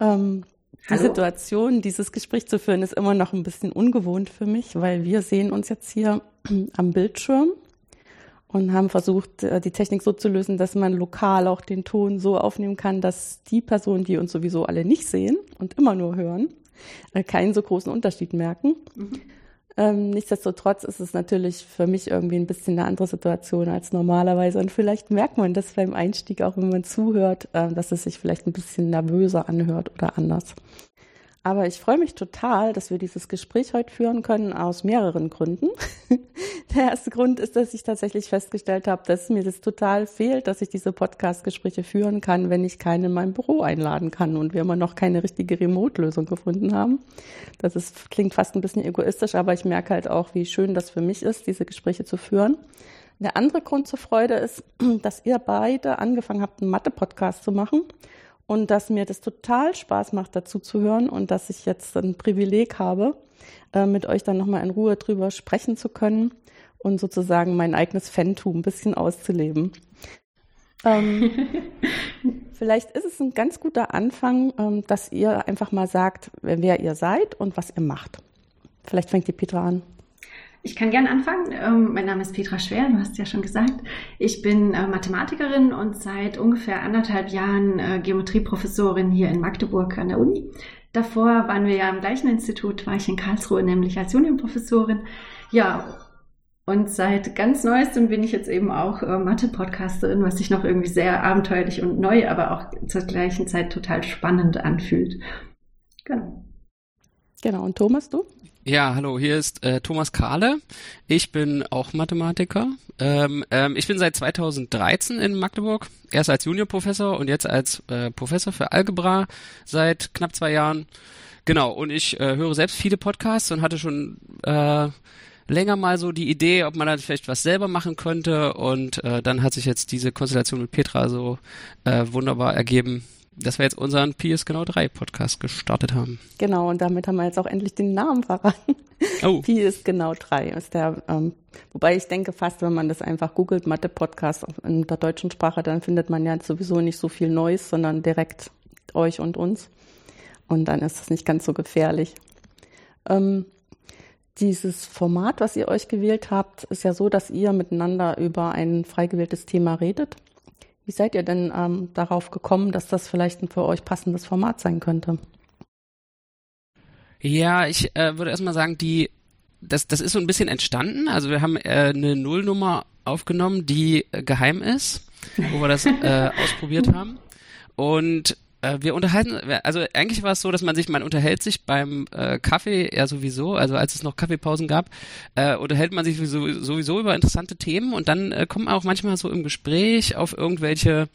Ähm, die Situation, dieses Gespräch zu führen, ist immer noch ein bisschen ungewohnt für mich, weil wir sehen uns jetzt hier am Bildschirm und haben versucht, äh, die Technik so zu lösen, dass man lokal auch den Ton so aufnehmen kann, dass die Personen, die uns sowieso alle nicht sehen und immer nur hören, äh, keinen so großen Unterschied merken. Mhm. Ähm, nichtsdestotrotz ist es natürlich für mich irgendwie ein bisschen eine andere Situation als normalerweise. Und vielleicht merkt man das beim Einstieg auch, wenn man zuhört, äh, dass es sich vielleicht ein bisschen nervöser anhört oder anders. Aber ich freue mich total, dass wir dieses Gespräch heute führen können aus mehreren Gründen. Der erste Grund ist, dass ich tatsächlich festgestellt habe, dass mir das total fehlt, dass ich diese Podcast-Gespräche führen kann, wenn ich keinen in mein Büro einladen kann und wir immer noch keine richtige Remote-Lösung gefunden haben. Das ist, klingt fast ein bisschen egoistisch, aber ich merke halt auch, wie schön das für mich ist, diese Gespräche zu führen. Der andere Grund zur Freude ist, dass ihr beide angefangen habt, einen Mathe-Podcast zu machen und dass mir das total Spaß macht, dazu zu hören und dass ich jetzt ein Privileg habe, äh, mit euch dann nochmal in Ruhe drüber sprechen zu können und sozusagen mein eigenes Fantum ein bisschen auszuleben. Ähm, vielleicht ist es ein ganz guter Anfang, ähm, dass ihr einfach mal sagt, wer ihr seid und was ihr macht. Vielleicht fängt die Petra an. Ich kann gern anfangen. Ähm, mein Name ist Petra Schwer, du hast ja schon gesagt. Ich bin äh, Mathematikerin und seit ungefähr anderthalb Jahren äh, Geometrieprofessorin hier in Magdeburg an der Uni. Davor waren wir ja im gleichen Institut, war ich in Karlsruhe, nämlich als Juniorprofessorin. Ja, und seit ganz Neuestem bin ich jetzt eben auch äh, Mathe-Podcasterin, was sich noch irgendwie sehr abenteuerlich und neu, aber auch zur gleichen Zeit total spannend anfühlt. Genau. Genau. Und Thomas, du? Ja, hallo, hier ist äh, Thomas Kahle. Ich bin auch Mathematiker. Ähm, ähm, ich bin seit 2013 in Magdeburg, erst als Juniorprofessor und jetzt als äh, Professor für Algebra seit knapp zwei Jahren. Genau, und ich äh, höre selbst viele Podcasts und hatte schon äh, länger mal so die Idee, ob man da vielleicht was selber machen könnte. Und äh, dann hat sich jetzt diese Konstellation mit Petra so äh, wunderbar ergeben, dass wir jetzt unseren PS Genau 3 Podcast gestartet haben. Genau, und damit haben wir jetzt auch endlich den Namen verraten. Oh. Ist genau 3 ist der, ähm, wobei ich denke fast, wenn man das einfach googelt, Mathe-Podcast in der deutschen Sprache, dann findet man ja sowieso nicht so viel Neues, sondern direkt euch und uns. Und dann ist es nicht ganz so gefährlich. Ähm, dieses Format, was ihr euch gewählt habt, ist ja so, dass ihr miteinander über ein frei gewähltes Thema redet. Wie seid ihr denn ähm, darauf gekommen, dass das vielleicht ein für euch passendes Format sein könnte? Ja, ich äh, würde erstmal sagen, die das, das ist so ein bisschen entstanden. Also wir haben äh, eine Nullnummer aufgenommen, die äh, geheim ist, wo wir das äh, ausprobiert haben. Und wir unterhalten, also eigentlich war es so, dass man sich, man unterhält sich beim äh, Kaffee ja sowieso, also als es noch Kaffeepausen gab, äh, unterhält man sich sowieso, sowieso über interessante Themen und dann äh, kommt man auch manchmal so im Gespräch auf irgendwelche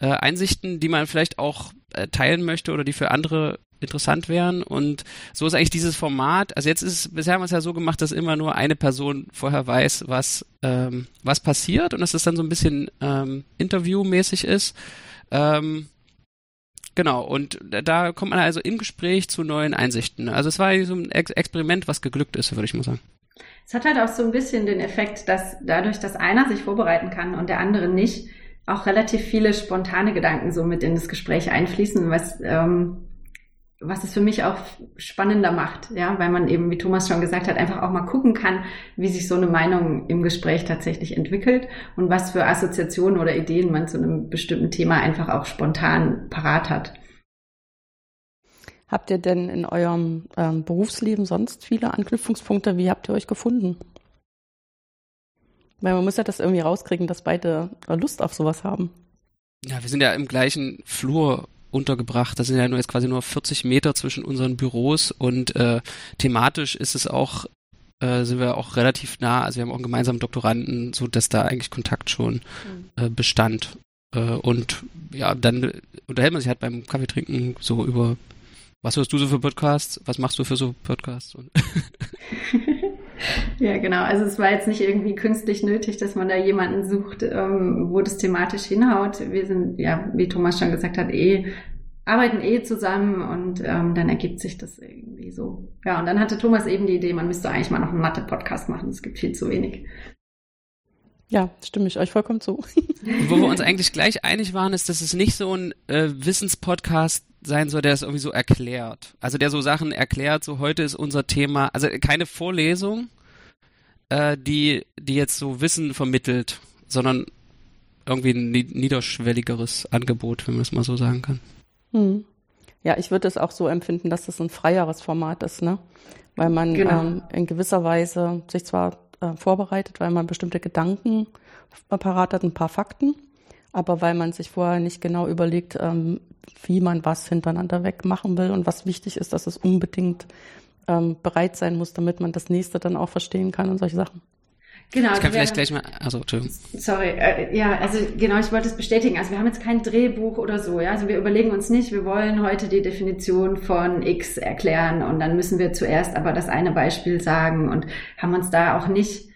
äh, Einsichten, die man vielleicht auch äh, teilen möchte oder die für andere interessant wären und so ist eigentlich dieses Format, also jetzt ist bisher haben wir es ja so gemacht, dass immer nur eine Person vorher weiß, was, ähm, was passiert und dass es dann so ein bisschen ähm, interviewmäßig ist. Ähm, Genau, und da kommt man also im Gespräch zu neuen Einsichten. Also es war so ein Ex Experiment, was geglückt ist, würde ich mal sagen. Es hat halt auch so ein bisschen den Effekt, dass dadurch, dass einer sich vorbereiten kann und der andere nicht, auch relativ viele spontane Gedanken so mit in das Gespräch einfließen, was ähm, was es für mich auch spannender macht, ja, weil man eben, wie Thomas schon gesagt hat, einfach auch mal gucken kann, wie sich so eine Meinung im Gespräch tatsächlich entwickelt und was für Assoziationen oder Ideen man zu einem bestimmten Thema einfach auch spontan parat hat. Habt ihr denn in eurem ähm, Berufsleben sonst viele Anknüpfungspunkte? Wie habt ihr euch gefunden? Weil man muss ja das irgendwie rauskriegen, dass beide Lust auf sowas haben. Ja, wir sind ja im gleichen Flur untergebracht. Das sind ja nur jetzt quasi nur 40 Meter zwischen unseren Büros und äh, thematisch ist es auch äh, sind wir auch relativ nah. Also wir haben auch einen gemeinsamen Doktoranden, so dass da eigentlich Kontakt schon mhm. äh, bestand. Äh, und ja, dann unterhält man sich halt beim Kaffeetrinken so über Was hörst du so für Podcasts? Was machst du für so Podcasts? ja, genau. Also es war jetzt nicht irgendwie künstlich nötig, dass man da jemanden sucht, ähm, wo das thematisch hinhaut. Wir sind, ja, wie Thomas schon gesagt hat, eh arbeiten eh zusammen und ähm, dann ergibt sich das irgendwie so. Ja, und dann hatte Thomas eben die Idee, man müsste eigentlich mal noch einen Mathe-Podcast machen. Es gibt viel zu wenig. Ja, stimme ich euch vollkommen zu. Wo wir uns eigentlich gleich einig waren, ist, dass es nicht so ein äh, Wissenspodcast sein soll, der es irgendwie so erklärt. Also der so Sachen erklärt, so heute ist unser Thema, also keine Vorlesung, äh, die, die jetzt so Wissen vermittelt, sondern irgendwie ein niederschwelligeres Angebot, wenn man es mal so sagen kann. Hm. Ja, ich würde es auch so empfinden, dass das ein freieres Format ist, ne? Weil man genau. ähm, in gewisser Weise sich zwar äh, vorbereitet, weil man bestimmte Gedanken parat hat, ein paar Fakten, aber weil man sich vorher nicht genau überlegt, ähm, wie man was hintereinander wegmachen will und was wichtig ist, dass es unbedingt ähm, bereit sein muss, damit man das nächste dann auch verstehen kann und solche Sachen. Genau. Ich kann vielleicht gleich mal, also, Entschuldigung. Sorry, äh, ja, also genau, ich wollte es bestätigen. Also wir haben jetzt kein Drehbuch oder so, ja. Also wir überlegen uns nicht, wir wollen heute die Definition von X erklären und dann müssen wir zuerst aber das eine Beispiel sagen und haben uns da auch nicht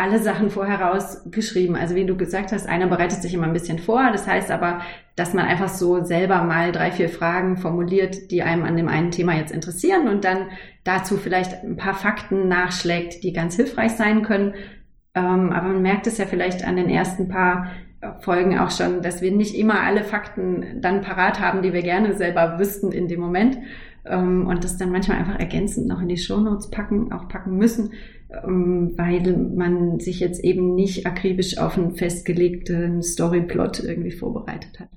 alle Sachen vorher rausgeschrieben. Also wie du gesagt hast, einer bereitet sich immer ein bisschen vor. Das heißt aber, dass man einfach so selber mal drei, vier Fragen formuliert, die einem an dem einen Thema jetzt interessieren und dann dazu vielleicht ein paar Fakten nachschlägt, die ganz hilfreich sein können. Ähm, aber man merkt es ja vielleicht an den ersten paar Folgen auch schon, dass wir nicht immer alle Fakten dann parat haben, die wir gerne selber wüssten in dem Moment. Ähm, und das dann manchmal einfach ergänzend noch in die Shownotes packen, auch packen müssen, ähm, weil man sich jetzt eben nicht akribisch auf einen festgelegten Storyplot irgendwie vorbereitet hat.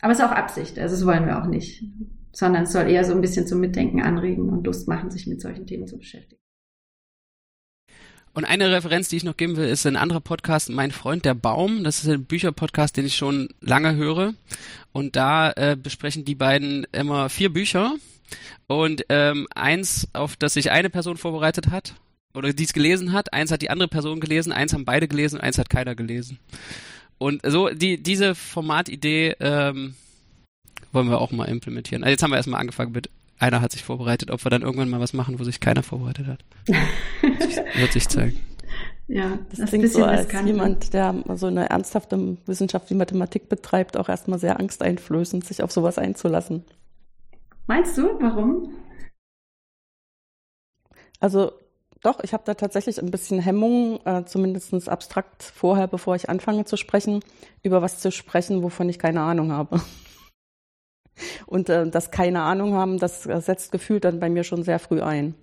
Aber es ist auch Absicht, also das wollen wir auch nicht, sondern es soll eher so ein bisschen zum Mitdenken anregen und Lust machen, sich mit solchen Themen zu beschäftigen. Und eine Referenz, die ich noch geben will, ist ein anderer Podcast, Mein Freund der Baum. Das ist ein Bücherpodcast, den ich schon lange höre. Und da äh, besprechen die beiden immer vier Bücher. Und ähm, eins, auf das sich eine Person vorbereitet hat, oder die es gelesen hat, eins hat die andere Person gelesen, eins haben beide gelesen, eins hat keiner gelesen. Und so die diese Formatidee ähm, wollen wir auch mal implementieren. Also jetzt haben wir erstmal angefangen mit einer hat sich vorbereitet, ob wir dann irgendwann mal was machen, wo sich keiner vorbereitet hat. wird sich zeigen. Ja, das, das klingt so, als riskant. jemand, der so eine ernsthafte Wissenschaft wie Mathematik betreibt, auch erstmal sehr angsteinflößend, sich auf sowas einzulassen. Meinst du, warum? Also doch, ich habe da tatsächlich ein bisschen Hemmung, äh, zumindest abstrakt vorher, bevor ich anfange zu sprechen, über was zu sprechen, wovon ich keine Ahnung habe. Und äh, das keine Ahnung haben, das setzt gefühlt dann bei mir schon sehr früh ein.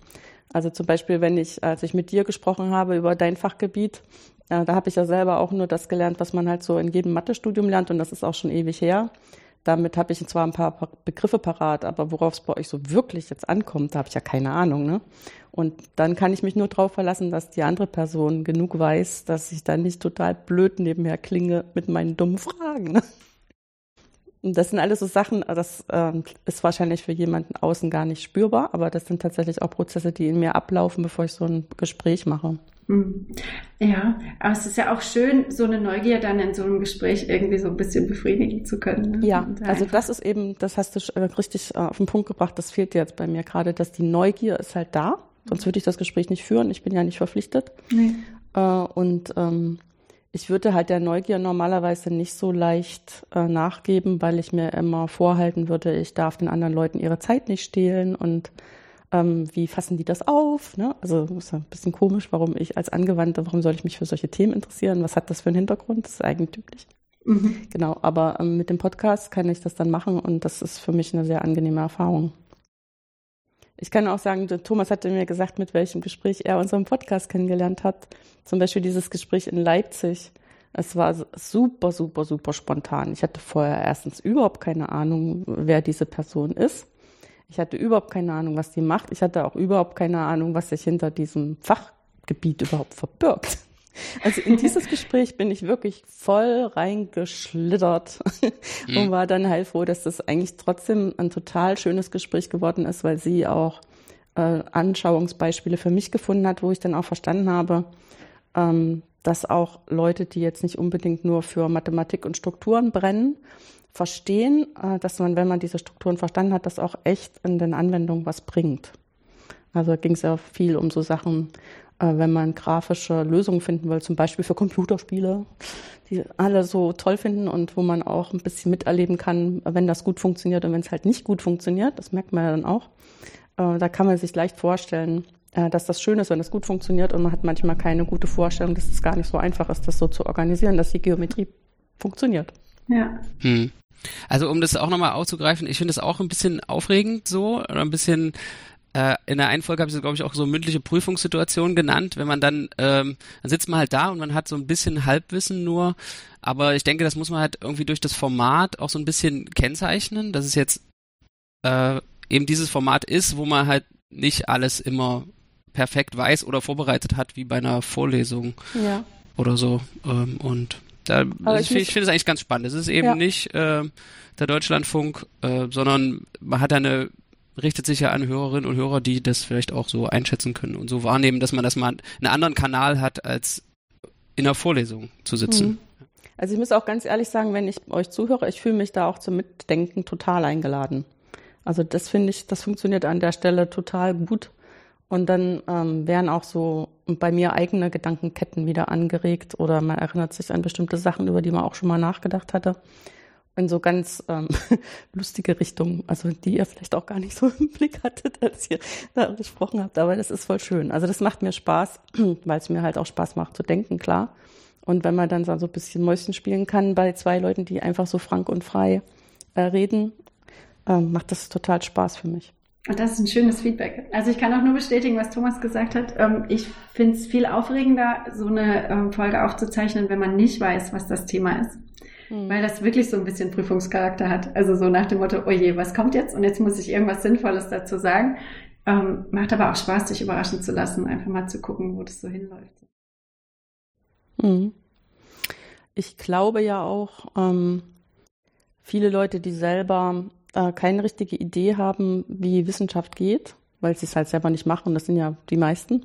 Also zum Beispiel, wenn ich, als ich mit dir gesprochen habe über dein Fachgebiet, äh, da habe ich ja selber auch nur das gelernt, was man halt so in jedem Mathestudium lernt und das ist auch schon ewig her. Damit habe ich zwar ein paar Begriffe parat, aber worauf es bei euch so wirklich jetzt ankommt, da habe ich ja keine Ahnung. Ne? Und dann kann ich mich nur darauf verlassen, dass die andere Person genug weiß, dass ich dann nicht total blöd nebenher klinge mit meinen dummen Fragen. Ne? Und das sind alles so Sachen, das äh, ist wahrscheinlich für jemanden außen gar nicht spürbar, aber das sind tatsächlich auch Prozesse, die in mir ablaufen, bevor ich so ein Gespräch mache. Hm. Ja, aber es ist ja auch schön, so eine Neugier dann in so einem Gespräch irgendwie so ein bisschen befriedigen zu können. Ne? Ja, also das ist eben, das hast du äh, richtig äh, auf den Punkt gebracht, das fehlt jetzt bei mir gerade, dass die Neugier ist halt da, sonst würde ich das Gespräch nicht führen, ich bin ja nicht verpflichtet. Nee. Äh, und ähm, ich würde halt der Neugier normalerweise nicht so leicht äh, nachgeben, weil ich mir immer vorhalten würde, ich darf den anderen Leuten ihre Zeit nicht stehlen und ähm, wie fassen die das auf? Ne? Also ist ein bisschen komisch, warum ich als Angewandte, warum soll ich mich für solche Themen interessieren? Was hat das für einen Hintergrund? Das ist eigentümlich. Mhm. Genau, aber ähm, mit dem Podcast kann ich das dann machen und das ist für mich eine sehr angenehme Erfahrung. Ich kann auch sagen, Thomas hatte mir gesagt, mit welchem Gespräch er unseren Podcast kennengelernt hat. Zum Beispiel dieses Gespräch in Leipzig. Es war super, super, super spontan. Ich hatte vorher erstens überhaupt keine Ahnung, wer diese Person ist. Ich hatte überhaupt keine Ahnung, was die macht. Ich hatte auch überhaupt keine Ahnung, was sich hinter diesem Fachgebiet überhaupt verbirgt. Also in dieses Gespräch bin ich wirklich voll reingeschlittert mhm. und war dann heilfroh, dass das eigentlich trotzdem ein total schönes Gespräch geworden ist, weil sie auch äh, Anschauungsbeispiele für mich gefunden hat, wo ich dann auch verstanden habe, ähm, dass auch Leute, die jetzt nicht unbedingt nur für Mathematik und Strukturen brennen, verstehen, äh, dass man, wenn man diese Strukturen verstanden hat, das auch echt in den Anwendungen was bringt. Also ging es ja viel um so Sachen, äh, wenn man grafische Lösungen finden will, zum Beispiel für Computerspiele, die alle so toll finden und wo man auch ein bisschen miterleben kann, wenn das gut funktioniert und wenn es halt nicht gut funktioniert, das merkt man ja dann auch. Äh, da kann man sich leicht vorstellen, dass das schön ist, wenn es gut funktioniert und man hat manchmal keine gute Vorstellung, dass es gar nicht so einfach ist, das so zu organisieren, dass die Geometrie funktioniert. Ja. Hm. Also um das auch nochmal aufzugreifen, ich finde es auch ein bisschen aufregend so oder ein bisschen äh, in der einen Folge habe ich es, glaube ich, auch so mündliche Prüfungssituation genannt, wenn man dann, ähm, dann sitzt man halt da und man hat so ein bisschen Halbwissen nur, aber ich denke, das muss man halt irgendwie durch das Format auch so ein bisschen kennzeichnen, dass es jetzt äh, eben dieses Format ist, wo man halt nicht alles immer perfekt weiß oder vorbereitet hat, wie bei einer Vorlesung ja. oder so. Ähm, und da, ich, finde es eigentlich ganz spannend. Es ist eben ja. nicht äh, der Deutschlandfunk, äh, sondern man hat eine richtet sich ja an Hörerinnen und Hörer, die das vielleicht auch so einschätzen können und so wahrnehmen, dass man das mal einen anderen Kanal hat, als in der Vorlesung zu sitzen. Mhm. Also ich muss auch ganz ehrlich sagen, wenn ich euch zuhöre, ich fühle mich da auch zum Mitdenken total eingeladen. Also das finde ich, das funktioniert an der Stelle total gut. Und dann ähm, werden auch so bei mir eigene Gedankenketten wieder angeregt oder man erinnert sich an bestimmte Sachen, über die man auch schon mal nachgedacht hatte in so ganz ähm, lustige Richtungen, also die ihr vielleicht auch gar nicht so im Blick hattet, als ihr da gesprochen habt. Aber das ist voll schön. Also das macht mir Spaß, weil es mir halt auch Spaß macht zu denken, klar. Und wenn man dann so ein bisschen Mäuschen spielen kann bei zwei Leuten, die einfach so frank und frei äh, reden, äh, macht das total Spaß für mich. Und das ist ein schönes Feedback. Also ich kann auch nur bestätigen, was Thomas gesagt hat. Ähm, ich finde es viel aufregender, so eine ähm, Folge aufzuzeichnen, wenn man nicht weiß, was das Thema ist mhm. weil das wirklich so ein bisschen Prüfungscharakter hat. Also so nach dem Motto, oh je, was kommt jetzt? Und jetzt muss ich irgendwas Sinnvolles dazu sagen. Ähm, macht aber auch Spaß, sich überraschen zu lassen, einfach mal zu gucken, wo das so hinläuft. Mhm. Ich glaube ja auch, ähm, viele Leute, die selber äh, keine richtige Idee haben, wie Wissenschaft geht, weil sie es halt selber nicht machen, das sind ja die meisten,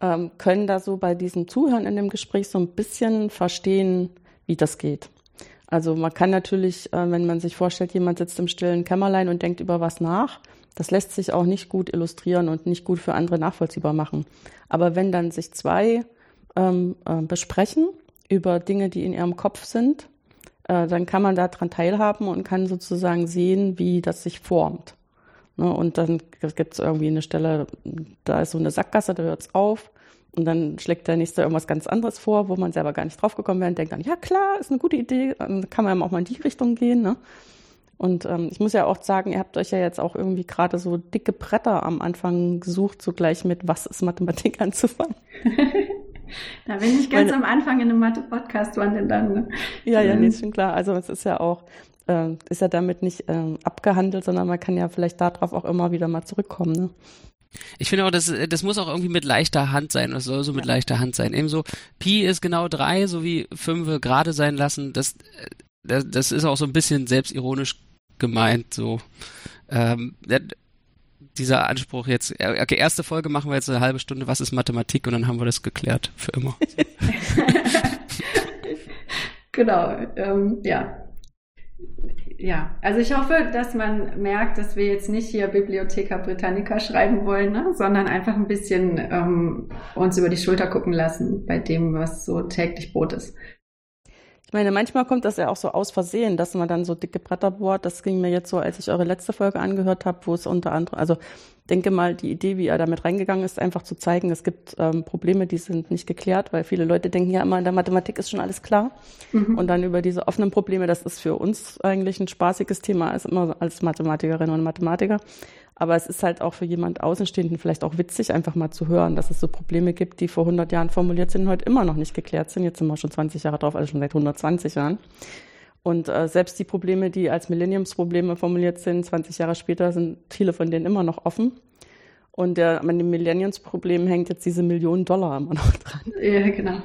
ähm, können da so bei diesem Zuhören in dem Gespräch so ein bisschen verstehen, wie das geht. Also man kann natürlich, äh, wenn man sich vorstellt, jemand sitzt im stillen Kämmerlein und denkt über was nach, das lässt sich auch nicht gut illustrieren und nicht gut für andere nachvollziehbar machen. Aber wenn dann sich zwei ähm, äh, besprechen über Dinge, die in ihrem Kopf sind, äh, dann kann man daran teilhaben und kann sozusagen sehen, wie das sich formt. Ne? Und dann gibt es irgendwie eine Stelle, da ist so eine Sackgasse, da hört es auf. Und dann schlägt der Nächste irgendwas ganz anderes vor, wo man selber gar nicht drauf gekommen wäre und denkt dann, ja klar, ist eine gute Idee, dann kann man auch mal in die Richtung gehen. Ne? Und ähm, ich muss ja auch sagen, ihr habt euch ja jetzt auch irgendwie gerade so dicke Bretter am Anfang gesucht, so gleich mit was ist Mathematik anzufangen. da bin ich ganz Meine, am Anfang in einem Mathe-Podcast, dann? Ne? Ja, ja, nee, ist schon klar. Also es ist ja auch, äh, ist ja damit nicht ähm, abgehandelt, sondern man kann ja vielleicht darauf auch immer wieder mal zurückkommen. Ne? Ich finde auch, das, das muss auch irgendwie mit leichter Hand sein. Das soll so mit ja. leichter Hand sein. Ebenso, Pi ist genau drei, so wie fünf gerade sein lassen. Das, das, das ist auch so ein bisschen selbstironisch gemeint. So, ähm, dieser Anspruch jetzt. Okay, erste Folge machen wir jetzt eine halbe Stunde. Was ist Mathematik? Und dann haben wir das geklärt für immer. genau. Ähm, ja, ja, also ich hoffe, dass man merkt, dass wir jetzt nicht hier Bibliotheca Britannica schreiben wollen, ne? sondern einfach ein bisschen ähm, uns über die Schulter gucken lassen bei dem, was so täglich Brot ist. Ich meine, manchmal kommt das ja auch so aus Versehen, dass man dann so dicke Bretter bohrt. Das ging mir jetzt so, als ich eure letzte Folge angehört habe, wo es unter anderem, also denke mal, die Idee, wie er damit reingegangen ist, einfach zu zeigen, es gibt ähm, Probleme, die sind nicht geklärt, weil viele Leute denken ja immer, in der Mathematik ist schon alles klar. Mhm. Und dann über diese offenen Probleme, das ist für uns eigentlich ein spaßiges Thema, als immer als Mathematikerinnen und Mathematiker. Aber es ist halt auch für jemand Außenstehenden vielleicht auch witzig, einfach mal zu hören, dass es so Probleme gibt, die vor 100 Jahren formuliert sind und heute immer noch nicht geklärt sind. Jetzt sind wir schon 20 Jahre drauf, also schon seit 120 Jahren. Und äh, selbst die Probleme, die als Millenniumsprobleme formuliert sind, 20 Jahre später, sind viele von denen immer noch offen. Und der, an dem Millenniumsproblem hängt jetzt diese Millionen Dollar immer noch dran. Ja, genau.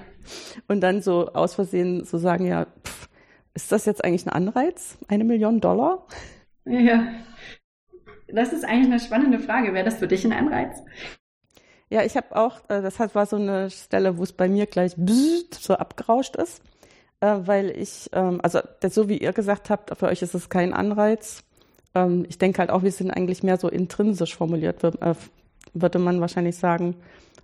Und dann so aus Versehen so sagen, ja, pff, ist das jetzt eigentlich ein Anreiz? Eine Million Dollar? Ja. Das ist eigentlich eine spannende Frage. Wäre das für dich ein Anreiz? Ja, ich habe auch, äh, das war so eine Stelle, wo es bei mir gleich so abgerauscht ist, äh, weil ich, ähm, also so wie ihr gesagt habt, für euch ist es kein Anreiz. Ähm, ich denke halt auch, wir sind eigentlich mehr so intrinsisch formuliert, äh, würde man wahrscheinlich sagen,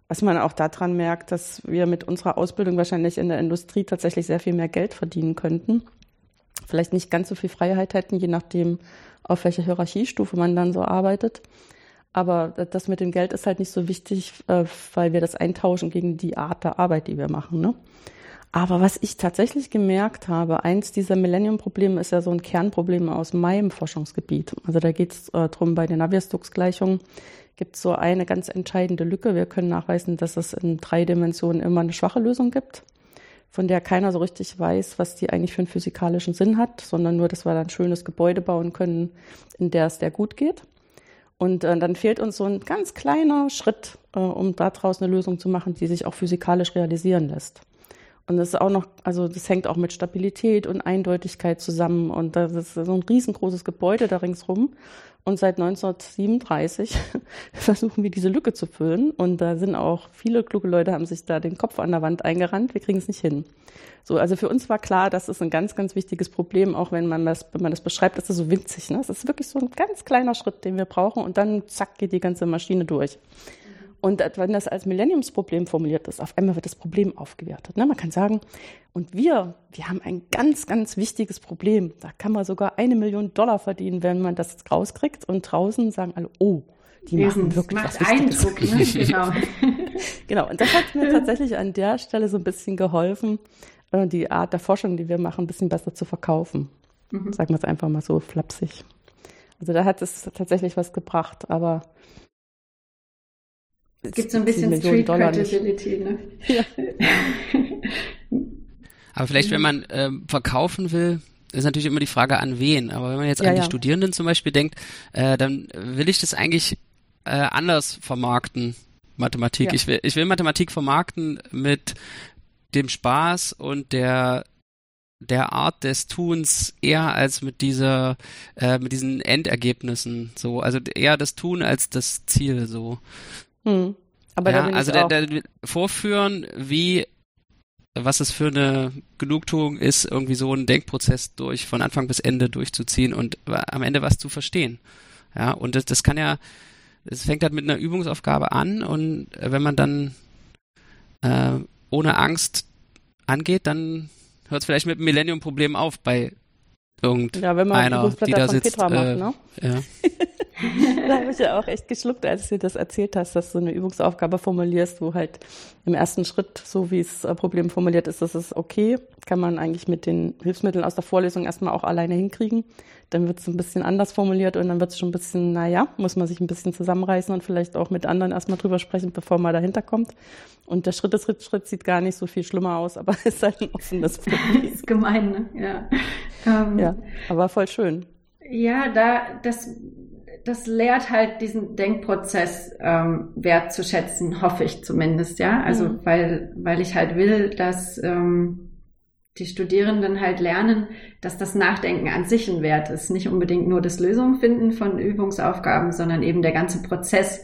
was man auch daran merkt, dass wir mit unserer Ausbildung wahrscheinlich in der Industrie tatsächlich sehr viel mehr Geld verdienen könnten. Vielleicht nicht ganz so viel Freiheit hätten, je nachdem, auf welcher Hierarchiestufe man dann so arbeitet. Aber das mit dem Geld ist halt nicht so wichtig, äh, weil wir das eintauschen gegen die Art der Arbeit, die wir machen. Ne? Aber was ich tatsächlich gemerkt habe, eins dieser Millennium-Probleme ist ja so ein Kernproblem aus meinem Forschungsgebiet. Also da geht es äh, darum, bei den Navier-Stokes-Gleichungen gibt es so eine ganz entscheidende Lücke. Wir können nachweisen, dass es in drei Dimensionen immer eine schwache Lösung gibt, von der keiner so richtig weiß, was die eigentlich für einen physikalischen Sinn hat, sondern nur, dass wir dann ein schönes Gebäude bauen können, in der es der gut geht. Und äh, dann fehlt uns so ein ganz kleiner Schritt, äh, um daraus eine Lösung zu machen, die sich auch physikalisch realisieren lässt. Und das ist auch noch, also das hängt auch mit Stabilität und Eindeutigkeit zusammen. Und das ist so ein riesengroßes Gebäude da ringsrum. Und seit 1937 versuchen wir diese Lücke zu füllen. Und da sind auch viele kluge Leute haben sich da den Kopf an der Wand eingerannt. Wir kriegen es nicht hin. So, also für uns war klar, das ist ein ganz, ganz wichtiges Problem, auch wenn man das, wenn man das beschreibt, ist es so winzig. Ne? Ist wirklich so ein ganz kleiner Schritt, den wir brauchen. Und dann zack geht die ganze Maschine durch. Und wenn das als Millenniumsproblem formuliert ist, auf einmal wird das Problem aufgewertet. Ne? Man kann sagen, und wir, wir haben ein ganz, ganz wichtiges Problem. Da kann man sogar eine Million Dollar verdienen, wenn man das rauskriegt. Und draußen sagen alle, oh, die machen das wirklich macht was Eindruck, ne? genau. genau, und das hat mir tatsächlich an der Stelle so ein bisschen geholfen, äh, die Art der Forschung, die wir machen, ein bisschen besser zu verkaufen. Mhm. Sagen wir es einfach mal so flapsig. Also da hat es tatsächlich was gebracht, aber es gibt so ein bisschen Street Credibility, ne? Ja. Aber vielleicht, wenn man ähm, verkaufen will, ist natürlich immer die Frage an wen. Aber wenn man jetzt ja, an die ja. Studierenden zum Beispiel denkt, äh, dann will ich das eigentlich äh, anders vermarkten, Mathematik. Ja. Ich, will, ich will Mathematik vermarkten mit dem Spaß und der der Art des Tuns eher als mit dieser äh, mit diesen Endergebnissen so also eher das Tun als das Ziel so hm. Aber ja, also der, der vorführen, wie was es für eine Genugtuung ist, irgendwie so einen Denkprozess durch von Anfang bis Ende durchzuziehen und am Ende was zu verstehen. Ja, und das, das kann ja, es fängt halt mit einer Übungsaufgabe an und wenn man dann äh, ohne Angst angeht, dann hört es vielleicht mit dem Millennium-Problem auf bei irgendeiner, ja, wenn man die da sitzt. Petra macht, äh, ne? ja. da habe ich ja auch echt geschluckt, als du das erzählt hast, dass du eine Übungsaufgabe formulierst, wo halt im ersten Schritt, so wie es äh, Problem formuliert ist, das ist okay, kann man eigentlich mit den Hilfsmitteln aus der Vorlesung erstmal auch alleine hinkriegen. Dann wird es ein bisschen anders formuliert und dann wird es schon ein bisschen, naja, muss man sich ein bisschen zusammenreißen und vielleicht auch mit anderen erstmal drüber sprechen, bevor man dahinter kommt. Und der Schritt Schritt, Schritt sieht gar nicht so viel schlimmer aus, aber ist halt ein offenes Problem. ist gemein, ne? Ja. Ähm, ja, aber voll schön. Ja, da, das, das lehrt halt diesen Denkprozess ähm, wertzuschätzen, hoffe ich zumindest, ja. Also mhm. weil, weil ich halt will, dass ähm, die Studierenden halt lernen, dass das Nachdenken an sich ein Wert ist. Nicht unbedingt nur das Lösung finden von Übungsaufgaben, sondern eben der ganze Prozess,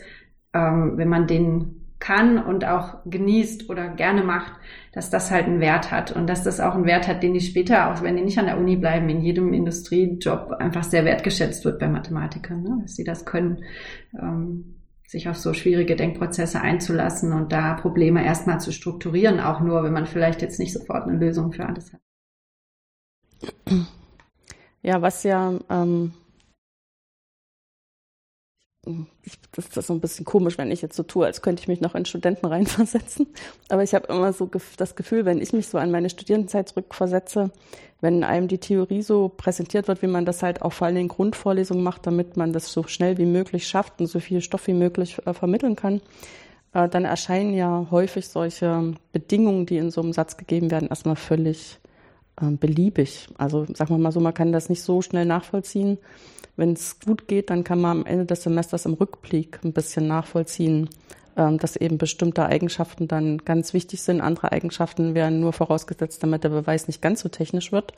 ähm, wenn man den kann und auch genießt oder gerne macht, dass das halt einen Wert hat und dass das auch einen Wert hat, den die später, auch wenn die nicht an der Uni bleiben, in jedem Industriejob einfach sehr wertgeschätzt wird bei Mathematikern, ne? dass sie das können, ähm, sich auf so schwierige Denkprozesse einzulassen und da Probleme erstmal zu strukturieren, auch nur, wenn man vielleicht jetzt nicht sofort eine Lösung für alles hat. Ja, was ja ähm, ich, das ist so ein bisschen komisch, wenn ich jetzt so tue, als könnte ich mich noch in Studenten reinversetzen. Aber ich habe immer so das Gefühl, wenn ich mich so an meine Studierendenzeit zurückversetze, wenn einem die Theorie so präsentiert wird, wie man das halt auch vor allem in Grundvorlesungen macht, damit man das so schnell wie möglich schafft und so viel Stoff wie möglich äh, vermitteln kann, äh, dann erscheinen ja häufig solche Bedingungen, die in so einem Satz gegeben werden, erstmal völlig äh, beliebig. Also sagen wir mal so, man kann das nicht so schnell nachvollziehen wenn es gut geht, dann kann man am Ende des Semesters im Rückblick ein bisschen nachvollziehen, ähm, dass eben bestimmte Eigenschaften dann ganz wichtig sind. Andere Eigenschaften werden nur vorausgesetzt, damit der Beweis nicht ganz so technisch wird.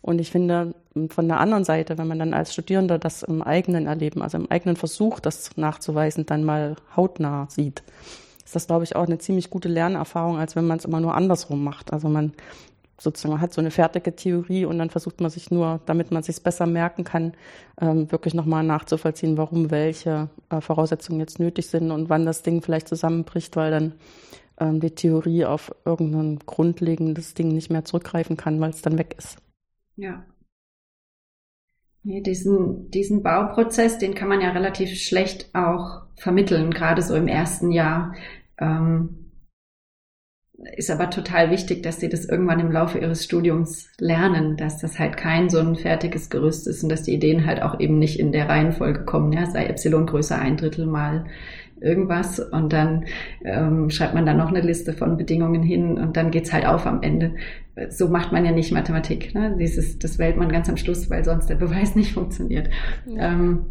Und ich finde, von der anderen Seite, wenn man dann als Studierender das im eigenen Erleben, also im eigenen Versuch, das nachzuweisen, dann mal hautnah sieht, ist das, glaube ich, auch eine ziemlich gute Lernerfahrung, als wenn man es immer nur andersrum macht. Also man sozusagen hat so eine fertige Theorie und dann versucht man sich nur, damit man sich besser merken kann, ähm, wirklich nochmal nachzuvollziehen, warum welche äh, Voraussetzungen jetzt nötig sind und wann das Ding vielleicht zusammenbricht, weil dann ähm, die Theorie auf irgendein grundlegendes Ding nicht mehr zurückgreifen kann, weil es dann weg ist. Ja. Nee, diesen, diesen Bauprozess, den kann man ja relativ schlecht auch vermitteln, gerade so im ersten Jahr. Ähm, ist aber total wichtig, dass sie das irgendwann im Laufe ihres Studiums lernen, dass das halt kein so ein fertiges Gerüst ist und dass die Ideen halt auch eben nicht in der Reihenfolge kommen, ja, sei Epsilon größer ein Drittel mal irgendwas und dann ähm, schreibt man da noch eine Liste von Bedingungen hin und dann geht's halt auf am Ende. So macht man ja nicht Mathematik. Ne? Dieses, das wählt man ganz am Schluss, weil sonst der Beweis nicht funktioniert. Ja. Ähm,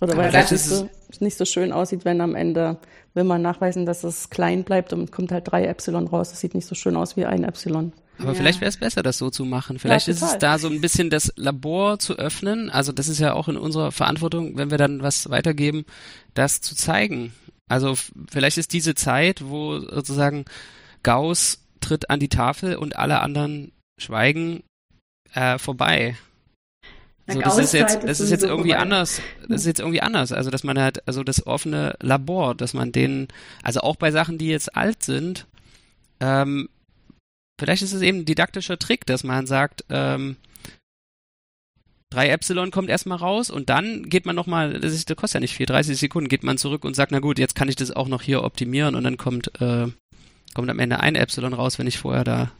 oder weil es nicht so, nicht so schön aussieht, wenn am Ende will man nachweisen, dass es klein bleibt und kommt halt drei Epsilon raus. Das sieht nicht so schön aus wie ein Epsilon. Aber ja. vielleicht wäre es besser, das so zu machen. Vielleicht ja, ist es da so ein bisschen das Labor zu öffnen. Also das ist ja auch in unserer Verantwortung, wenn wir dann was weitergeben, das zu zeigen. Also vielleicht ist diese Zeit, wo sozusagen Gauss tritt an die Tafel und alle anderen schweigen, äh, vorbei. So, das ist jetzt, das ist jetzt irgendwie vorbei. anders. Das ist jetzt irgendwie anders. Also, dass man halt, also das offene Labor, dass man den, also auch bei Sachen, die jetzt alt sind, ähm, vielleicht ist es eben ein didaktischer Trick, dass man sagt, ähm, 3 Epsilon kommt erstmal raus und dann geht man nochmal, das, ist, das kostet ja nicht viel, 30 Sekunden, geht man zurück und sagt, na gut, jetzt kann ich das auch noch hier optimieren und dann kommt, äh, kommt am Ende ein Epsilon raus, wenn ich vorher da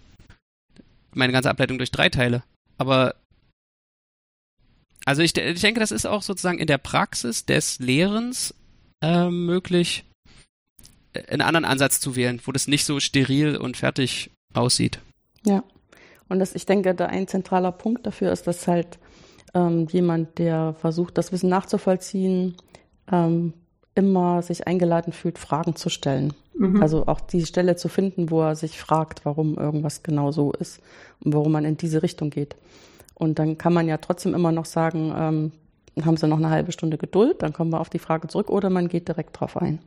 meine ganze Ableitung durch drei teile. Aber also ich, ich denke, das ist auch sozusagen in der Praxis des Lehrens äh, möglich, einen anderen Ansatz zu wählen, wo das nicht so steril und fertig aussieht. Ja, und das, ich denke, da ein zentraler Punkt dafür ist, dass halt ähm, jemand, der versucht, das Wissen nachzuvollziehen, ähm, immer sich eingeladen fühlt, Fragen zu stellen. Mhm. Also auch die Stelle zu finden, wo er sich fragt, warum irgendwas genau so ist und warum man in diese Richtung geht. Und dann kann man ja trotzdem immer noch sagen, ähm, haben Sie noch eine halbe Stunde Geduld, dann kommen wir auf die Frage zurück oder man geht direkt drauf ein.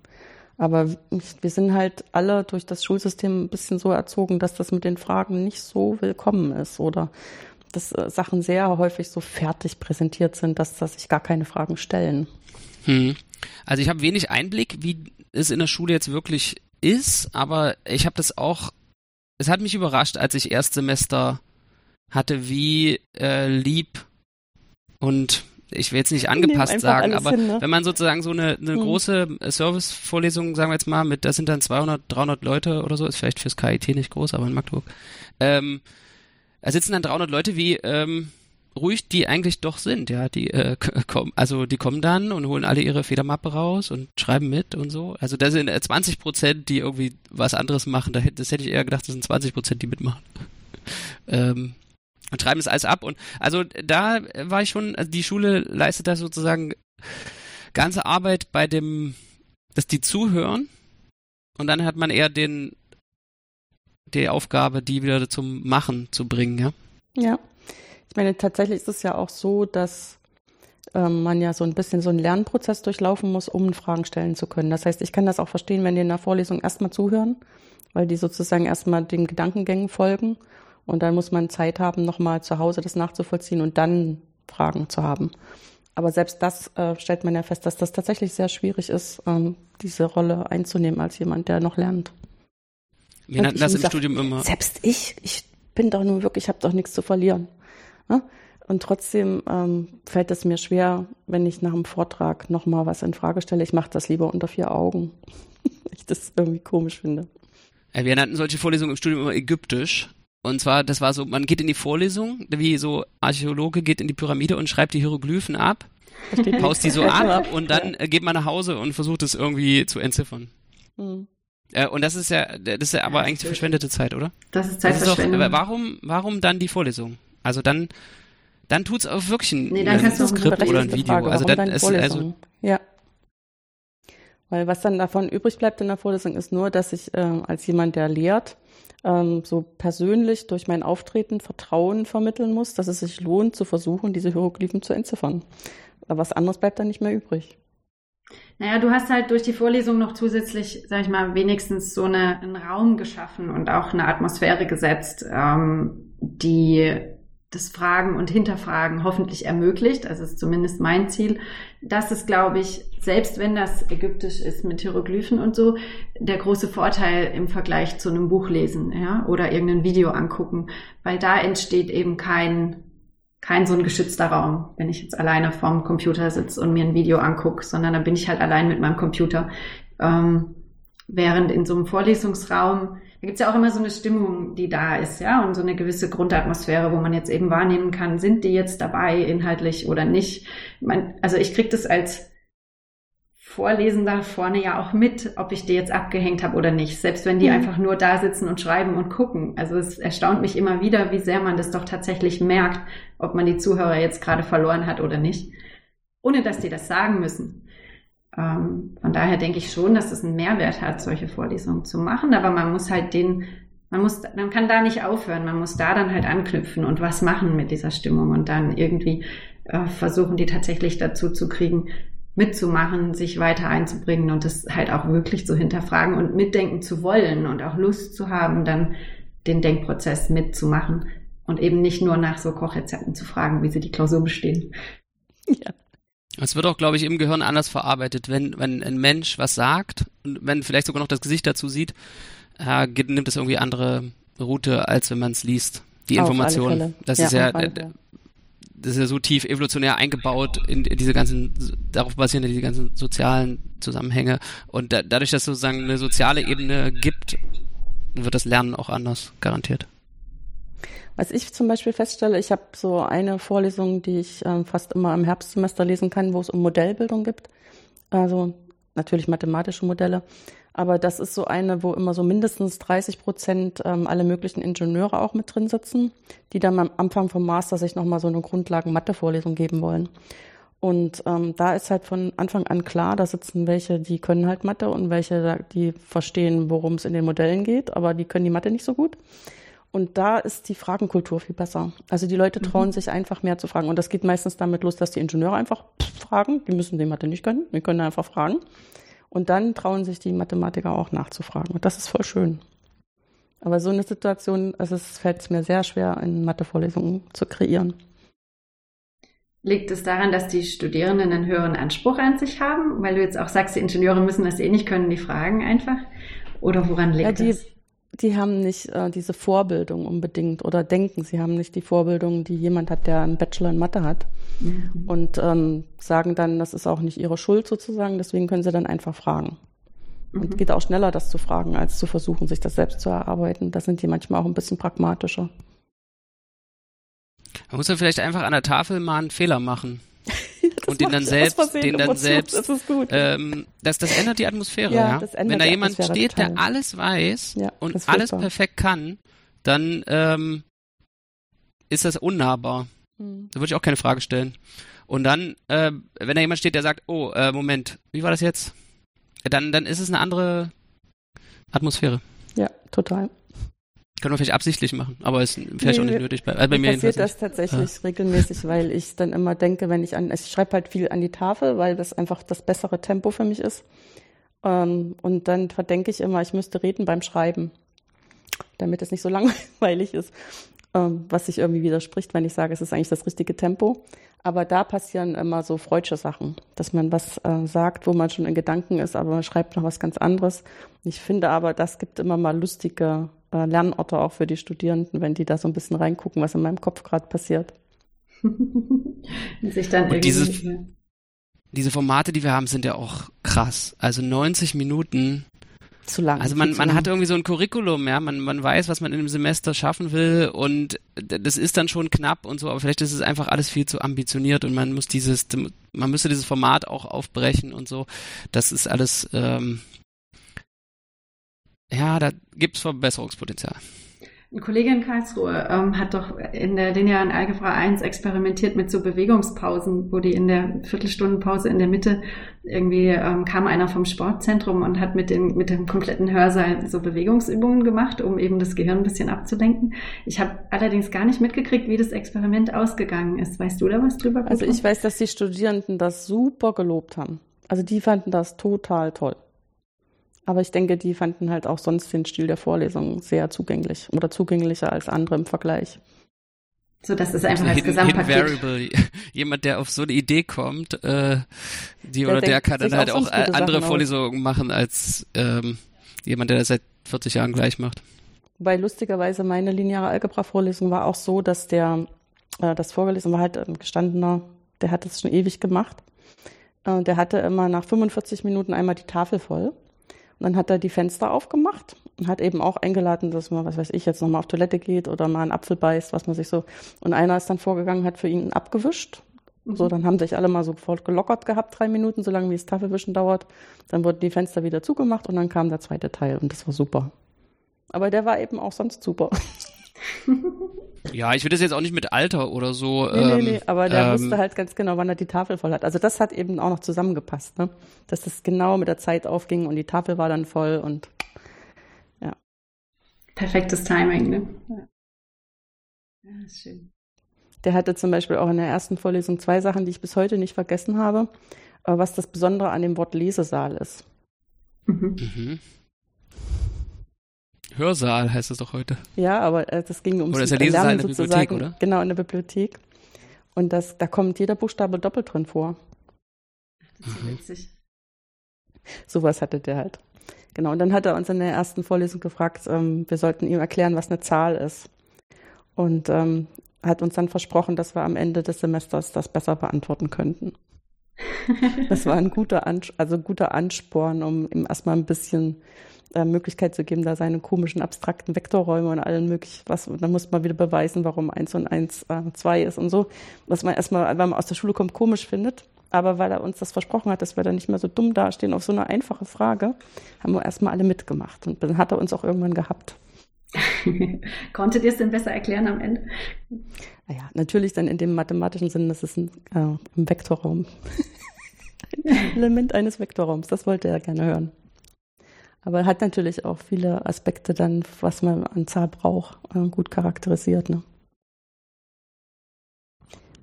Aber wir sind halt alle durch das Schulsystem ein bisschen so erzogen, dass das mit den Fragen nicht so willkommen ist oder dass äh, Sachen sehr häufig so fertig präsentiert sind, dass, dass sich gar keine Fragen stellen. Hm. Also ich habe wenig Einblick, wie es in der Schule jetzt wirklich ist, aber ich habe das auch, es hat mich überrascht, als ich Erstsemester hatte, wie äh, lieb und ich will jetzt nicht angepasst sagen, aber hin, ne? wenn man sozusagen so eine, eine hm. große Service-Vorlesung, sagen wir jetzt mal, mit, das sind dann 200, 300 Leute oder so, ist vielleicht fürs KIT nicht groß, aber in Magdeburg, ähm, da sitzen dann 300 Leute, wie ähm, ruhig die eigentlich doch sind, ja, die äh, kommen, also die kommen dann und holen alle ihre Federmappe raus und schreiben mit und so. Also da sind 20 Prozent, die irgendwie was anderes machen. Da, das hätte ich eher gedacht, das sind 20 Prozent, die mitmachen. ähm, und schreiben es alles ab. Und also da war ich schon, also die Schule leistet da sozusagen ganze Arbeit bei dem, dass die zuhören. Und dann hat man eher den, die Aufgabe, die wieder zum Machen zu bringen, ja. Ja. Ich meine, tatsächlich ist es ja auch so, dass ähm, man ja so ein bisschen so einen Lernprozess durchlaufen muss, um Fragen stellen zu können. Das heißt, ich kann das auch verstehen, wenn die in der Vorlesung erstmal zuhören, weil die sozusagen erstmal den Gedankengängen folgen und dann muss man Zeit haben, nochmal zu Hause das nachzuvollziehen und dann Fragen zu haben. Aber selbst das äh, stellt man ja fest, dass das tatsächlich sehr schwierig ist, ähm, diese Rolle einzunehmen als jemand, der noch lernt. Wir nannten das im sag, Studium immer. Selbst ich, ich bin doch nur wirklich, ich habe doch nichts zu verlieren. Ne? Und trotzdem ähm, fällt es mir schwer, wenn ich nach einem Vortrag nochmal was in Frage stelle. Ich mache das lieber unter vier Augen. ich das irgendwie komisch finde. Wir nannten solche Vorlesungen im Studium immer ägyptisch. Und zwar, das war so, man geht in die Vorlesung, wie so Archäologe geht in die Pyramide und schreibt die Hieroglyphen ab, haust die so ab und dann äh, geht man nach Hause und versucht es irgendwie zu entziffern. Mhm. Äh, und das ist ja, das ist ja aber eigentlich verschwendete Zeit, oder? Das ist Zeitverschwendung. Das warum, warum dann die Vorlesung? Also dann, dann tut's auch wirklich ein, nee, dann ein Skript oder ein Video. Frage, also dann ist also ja. Weil was dann davon übrig bleibt in der Vorlesung ist nur, dass ich äh, als jemand, der lehrt, ähm, so persönlich durch mein Auftreten Vertrauen vermitteln muss, dass es sich lohnt, zu versuchen, diese Hieroglyphen zu entziffern. Aber was anderes bleibt dann nicht mehr übrig. Naja, du hast halt durch die Vorlesung noch zusätzlich, sag ich mal, wenigstens so eine, einen Raum geschaffen und auch eine Atmosphäre gesetzt, ähm, die das Fragen und Hinterfragen hoffentlich ermöglicht. Das ist zumindest mein Ziel. Das ist, glaube ich, selbst wenn das ägyptisch ist mit Hieroglyphen und so, der große Vorteil im Vergleich zu einem Buch lesen, ja, oder irgendein Video angucken, weil da entsteht eben kein kein so ein geschützter Raum, wenn ich jetzt alleine vorm Computer sitze und mir ein Video angucke, sondern dann bin ich halt allein mit meinem Computer. Ähm, während in so einem Vorlesungsraum, da gibt's ja auch immer so eine Stimmung, die da ist, ja, und so eine gewisse Grundatmosphäre, wo man jetzt eben wahrnehmen kann, sind die jetzt dabei inhaltlich oder nicht. Man, also ich krieg das als Vorlesender vorne ja auch mit, ob ich die jetzt abgehängt habe oder nicht, selbst wenn die mhm. einfach nur da sitzen und schreiben und gucken. Also es erstaunt mich immer wieder, wie sehr man das doch tatsächlich merkt, ob man die Zuhörer jetzt gerade verloren hat oder nicht, ohne dass die das sagen müssen. Ähm, von daher denke ich schon, dass es einen Mehrwert hat, solche Vorlesungen zu machen, aber man muss halt den, man muss, man kann da nicht aufhören, man muss da dann halt anknüpfen und was machen mit dieser Stimmung und dann irgendwie äh, versuchen, die tatsächlich dazu zu kriegen, mitzumachen, sich weiter einzubringen und das halt auch wirklich zu hinterfragen und mitdenken zu wollen und auch Lust zu haben, dann den Denkprozess mitzumachen und eben nicht nur nach so Kochrezepten zu fragen, wie sie die Klausur bestehen. Ja. Es wird auch, glaube ich, im Gehirn anders verarbeitet, wenn, wenn ein Mensch was sagt und wenn vielleicht sogar noch das Gesicht dazu sieht, äh, nimmt es irgendwie andere Route, als wenn man es liest. Die Information. Das ja, ist ja, das ist ja so tief evolutionär eingebaut in, in diese ganzen, darauf basieren ja diese ganzen sozialen Zusammenhänge. Und da, dadurch, dass es sozusagen eine soziale Ebene gibt, wird das Lernen auch anders, garantiert. Was ich zum Beispiel feststelle, ich habe so eine Vorlesung, die ich ähm, fast immer im Herbstsemester lesen kann, wo es um Modellbildung gibt. Also natürlich mathematische Modelle. Aber das ist so eine, wo immer so mindestens 30 Prozent ähm, alle möglichen Ingenieure auch mit drin sitzen, die dann am Anfang vom Master sich nochmal so eine Grundlagen-Mathe-Vorlesung geben wollen. Und ähm, da ist halt von Anfang an klar, da sitzen welche, die können halt Mathe und welche, die verstehen, worum es in den Modellen geht, aber die können die Mathe nicht so gut. Und da ist die Fragenkultur viel besser. Also die Leute trauen mhm. sich einfach mehr zu fragen. Und das geht meistens damit los, dass die Ingenieure einfach fragen. Die müssen die Mathe nicht können. Die können einfach fragen. Und dann trauen sich die Mathematiker auch nachzufragen. Und das ist voll schön. Aber so eine Situation, also es fällt mir sehr schwer, in Mathevorlesungen zu kreieren. Liegt es daran, dass die Studierenden einen höheren Anspruch an sich haben? Weil du jetzt auch sagst, die Ingenieure müssen das eh nicht können, die fragen einfach. Oder woran liegt ja, die, das? Die haben nicht äh, diese Vorbildung unbedingt oder denken, sie haben nicht die Vorbildung, die jemand hat, der einen Bachelor in Mathe hat. Mhm. Und ähm, sagen dann, das ist auch nicht ihre Schuld sozusagen, deswegen können sie dann einfach fragen. Mhm. Und geht auch schneller, das zu fragen, als zu versuchen, sich das selbst zu erarbeiten. Da sind die manchmal auch ein bisschen pragmatischer. Man muss ja vielleicht einfach an der Tafel mal einen Fehler machen. Und den dann selbst, den dann selbst, das ist gut. Ähm, das, das ändert die Atmosphäre, ja. ja? Wenn da jemand steht, total. der alles weiß ja, und alles perfekt kann, dann ähm, ist das unnahbar. Hm. Da würde ich auch keine Frage stellen. Und dann, äh, wenn da jemand steht, der sagt, oh, äh, Moment, wie war das jetzt? Dann, dann ist es eine andere Atmosphäre. Ja, total. Können wir vielleicht absichtlich machen, aber ist vielleicht nee, auch nicht nötig. Also bei mir passiert das tatsächlich ja. regelmäßig, weil ich dann immer denke, wenn ich an, ich schreibe halt viel an die Tafel, weil das einfach das bessere Tempo für mich ist. Ähm, und dann verdenke ich immer, ich müsste reden beim Schreiben, damit es nicht so langweilig ist, ähm, was sich irgendwie widerspricht, wenn ich sage, es ist eigentlich das richtige Tempo. Aber da passieren immer so freudsche Sachen, dass man was äh, sagt, wo man schon in Gedanken ist, aber man schreibt noch was ganz anderes. Ich finde aber, das gibt immer mal lustige äh, Lernorte auch für die Studierenden, wenn die da so ein bisschen reingucken, was in meinem Kopf gerade passiert. sich dann Und diese, diese Formate, die wir haben, sind ja auch krass. Also 90 Minuten. Zu lang. Also man, man hat irgendwie so ein Curriculum, ja, man, man weiß, was man in dem Semester schaffen will und das ist dann schon knapp und so, aber vielleicht ist es einfach alles viel zu ambitioniert und man muss dieses, man müsste dieses Format auch aufbrechen und so. Das ist alles, ähm, ja, da gibt's Verbesserungspotenzial. Ein Kollege in Karlsruhe ähm, hat doch in der linearen Algebra 1 experimentiert mit so Bewegungspausen, wo die in der Viertelstundenpause in der Mitte irgendwie ähm, kam einer vom Sportzentrum und hat mit, den, mit dem kompletten Hörsaal so Bewegungsübungen gemacht, um eben das Gehirn ein bisschen abzulenken. Ich habe allerdings gar nicht mitgekriegt, wie das Experiment ausgegangen ist. Weißt du da was drüber? Also ich weiß, dass die Studierenden das super gelobt haben. Also die fanden das total toll. Aber ich denke, die fanden halt auch sonst den Stil der Vorlesung sehr zugänglich oder zugänglicher als andere im Vergleich. So, das ist einfach als Gesamtpaket. Variable. Jemand, der auf so eine Idee kommt, äh, die der oder der kann dann halt auch andere Sachen Vorlesungen aus. machen als ähm, jemand, der das seit 40 Jahren gleich macht. Wobei lustigerweise meine lineare Algebra-Vorlesung war auch so, dass der, äh, das vorgelesen war halt ein gestandener, der hat das schon ewig gemacht. Äh, der hatte immer nach 45 Minuten einmal die Tafel voll. Und dann hat er die Fenster aufgemacht und hat eben auch eingeladen, dass man, was weiß ich, jetzt nochmal auf Toilette geht oder mal einen Apfel beißt, was man sich so. Und einer ist dann vorgegangen, hat für ihn abgewischt. Mhm. So, dann haben sich alle mal so voll gelockert gehabt, drei Minuten, solange wie das Tafelwischen dauert. Dann wurden die Fenster wieder zugemacht und dann kam der zweite Teil und das war super. Aber der war eben auch sonst super. Ja, ich will das jetzt auch nicht mit Alter oder so. Nee, ähm, nee, nee, aber der ähm, wusste halt ganz genau, wann er die Tafel voll hat. Also das hat eben auch noch zusammengepasst, ne? Dass das genau mit der Zeit aufging und die Tafel war dann voll und ja. Perfektes Timing, ne? Ja, ja ist schön. Der hatte zum Beispiel auch in der ersten Vorlesung zwei Sachen, die ich bis heute nicht vergessen habe, was das Besondere an dem Wort Lesesaal ist. Mhm. mhm. Hörsaal heißt es doch heute. Ja, aber äh, das ging ums Oder ist der Lesesaal in der Bibliothek, oder? Genau, in der Bibliothek. Und das, da kommt jeder Buchstabe doppelt drin vor. Das ist mhm. witzig. Sowas hatte der halt. Genau, und dann hat er uns in der ersten Vorlesung gefragt, ähm, wir sollten ihm erklären, was eine Zahl ist. Und ähm, hat uns dann versprochen, dass wir am Ende des Semesters das besser beantworten könnten. das war ein guter, Ans also guter Ansporn, um ihm erstmal ein bisschen äh, Möglichkeit zu geben, da seine komischen abstrakten Vektorräume und allen möglichen, was, und dann muss man wieder beweisen, warum eins und eins äh, zwei ist und so, was man erstmal, wenn man aus der Schule kommt, komisch findet. Aber weil er uns das versprochen hat, dass wir dann nicht mehr so dumm dastehen auf so eine einfache Frage, haben wir erstmal alle mitgemacht. Und dann hat er uns auch irgendwann gehabt. Konntet ihr es denn besser erklären am Ende? Naja, natürlich dann in dem mathematischen Sinn, das ist ein, äh, ein Vektorraum. ein Element eines Vektorraums, das wollte er gerne hören. Aber hat natürlich auch viele Aspekte dann, was man an Zahl braucht, äh, gut charakterisiert. Ne?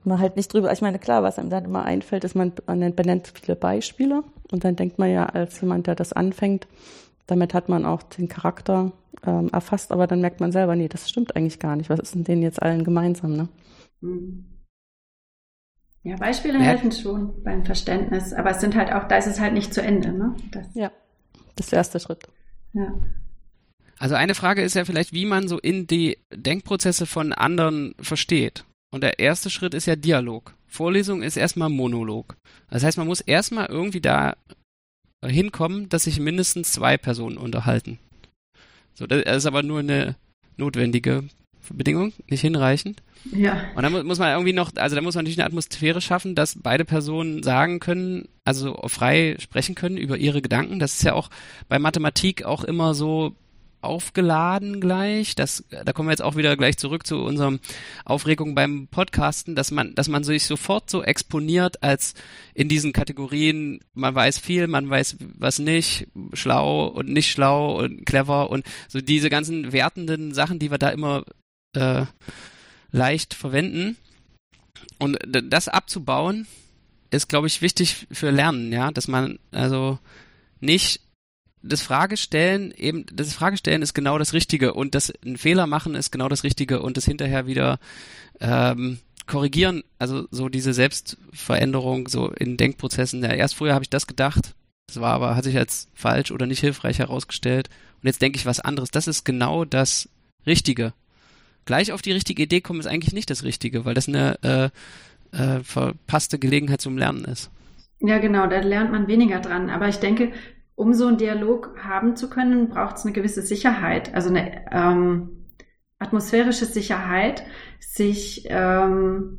Man halt nicht drüber, ich meine, klar, was einem dann immer einfällt, ist, man, man benennt viele Beispiele und dann denkt man ja als jemand, der das anfängt, damit hat man auch den Charakter ähm, erfasst, aber dann merkt man selber, nee, das stimmt eigentlich gar nicht. Was ist denn denen jetzt allen gemeinsam, ne? Mhm. Ja, Beispiele ja. helfen schon beim Verständnis, aber es sind halt auch, da ist es halt nicht zu Ende, ne? Das ja. Das ist der erste Schritt. Ja. Also eine Frage ist ja vielleicht, wie man so in die Denkprozesse von anderen versteht. Und der erste Schritt ist ja Dialog. Vorlesung ist erstmal Monolog. Das heißt, man muss erstmal irgendwie da hinkommen, dass sich mindestens zwei Personen unterhalten. So, das ist aber nur eine notwendige Bedingung, nicht hinreichend. Ja. Und dann muss man irgendwie noch, also da muss man natürlich eine Atmosphäre schaffen, dass beide Personen sagen können, also frei sprechen können über ihre Gedanken. Das ist ja auch bei Mathematik auch immer so aufgeladen gleich. Das, da kommen wir jetzt auch wieder gleich zurück zu unserem Aufregung beim Podcasten, dass man, dass man sich sofort so exponiert als in diesen Kategorien, man weiß viel, man weiß was nicht, schlau und nicht schlau und clever und so diese ganzen wertenden Sachen, die wir da immer äh, leicht verwenden. Und das abzubauen, ist, glaube ich, wichtig für Lernen, ja, dass man also nicht das Fragestellen eben das Fragestellen ist genau das Richtige und das ein Fehler machen ist genau das Richtige und das hinterher wieder ähm, korrigieren, also so diese Selbstveränderung so in Denkprozessen. Ja, erst früher habe ich das gedacht, das war aber hat sich als falsch oder nicht hilfreich herausgestellt und jetzt denke ich was anderes. Das ist genau das Richtige gleich auf die richtige Idee kommen, ist eigentlich nicht das Richtige, weil das eine äh, äh, verpasste Gelegenheit zum Lernen ist. Ja, genau, da lernt man weniger dran. Aber ich denke, um so einen Dialog haben zu können, braucht es eine gewisse Sicherheit, also eine ähm, atmosphärische Sicherheit, sich ähm,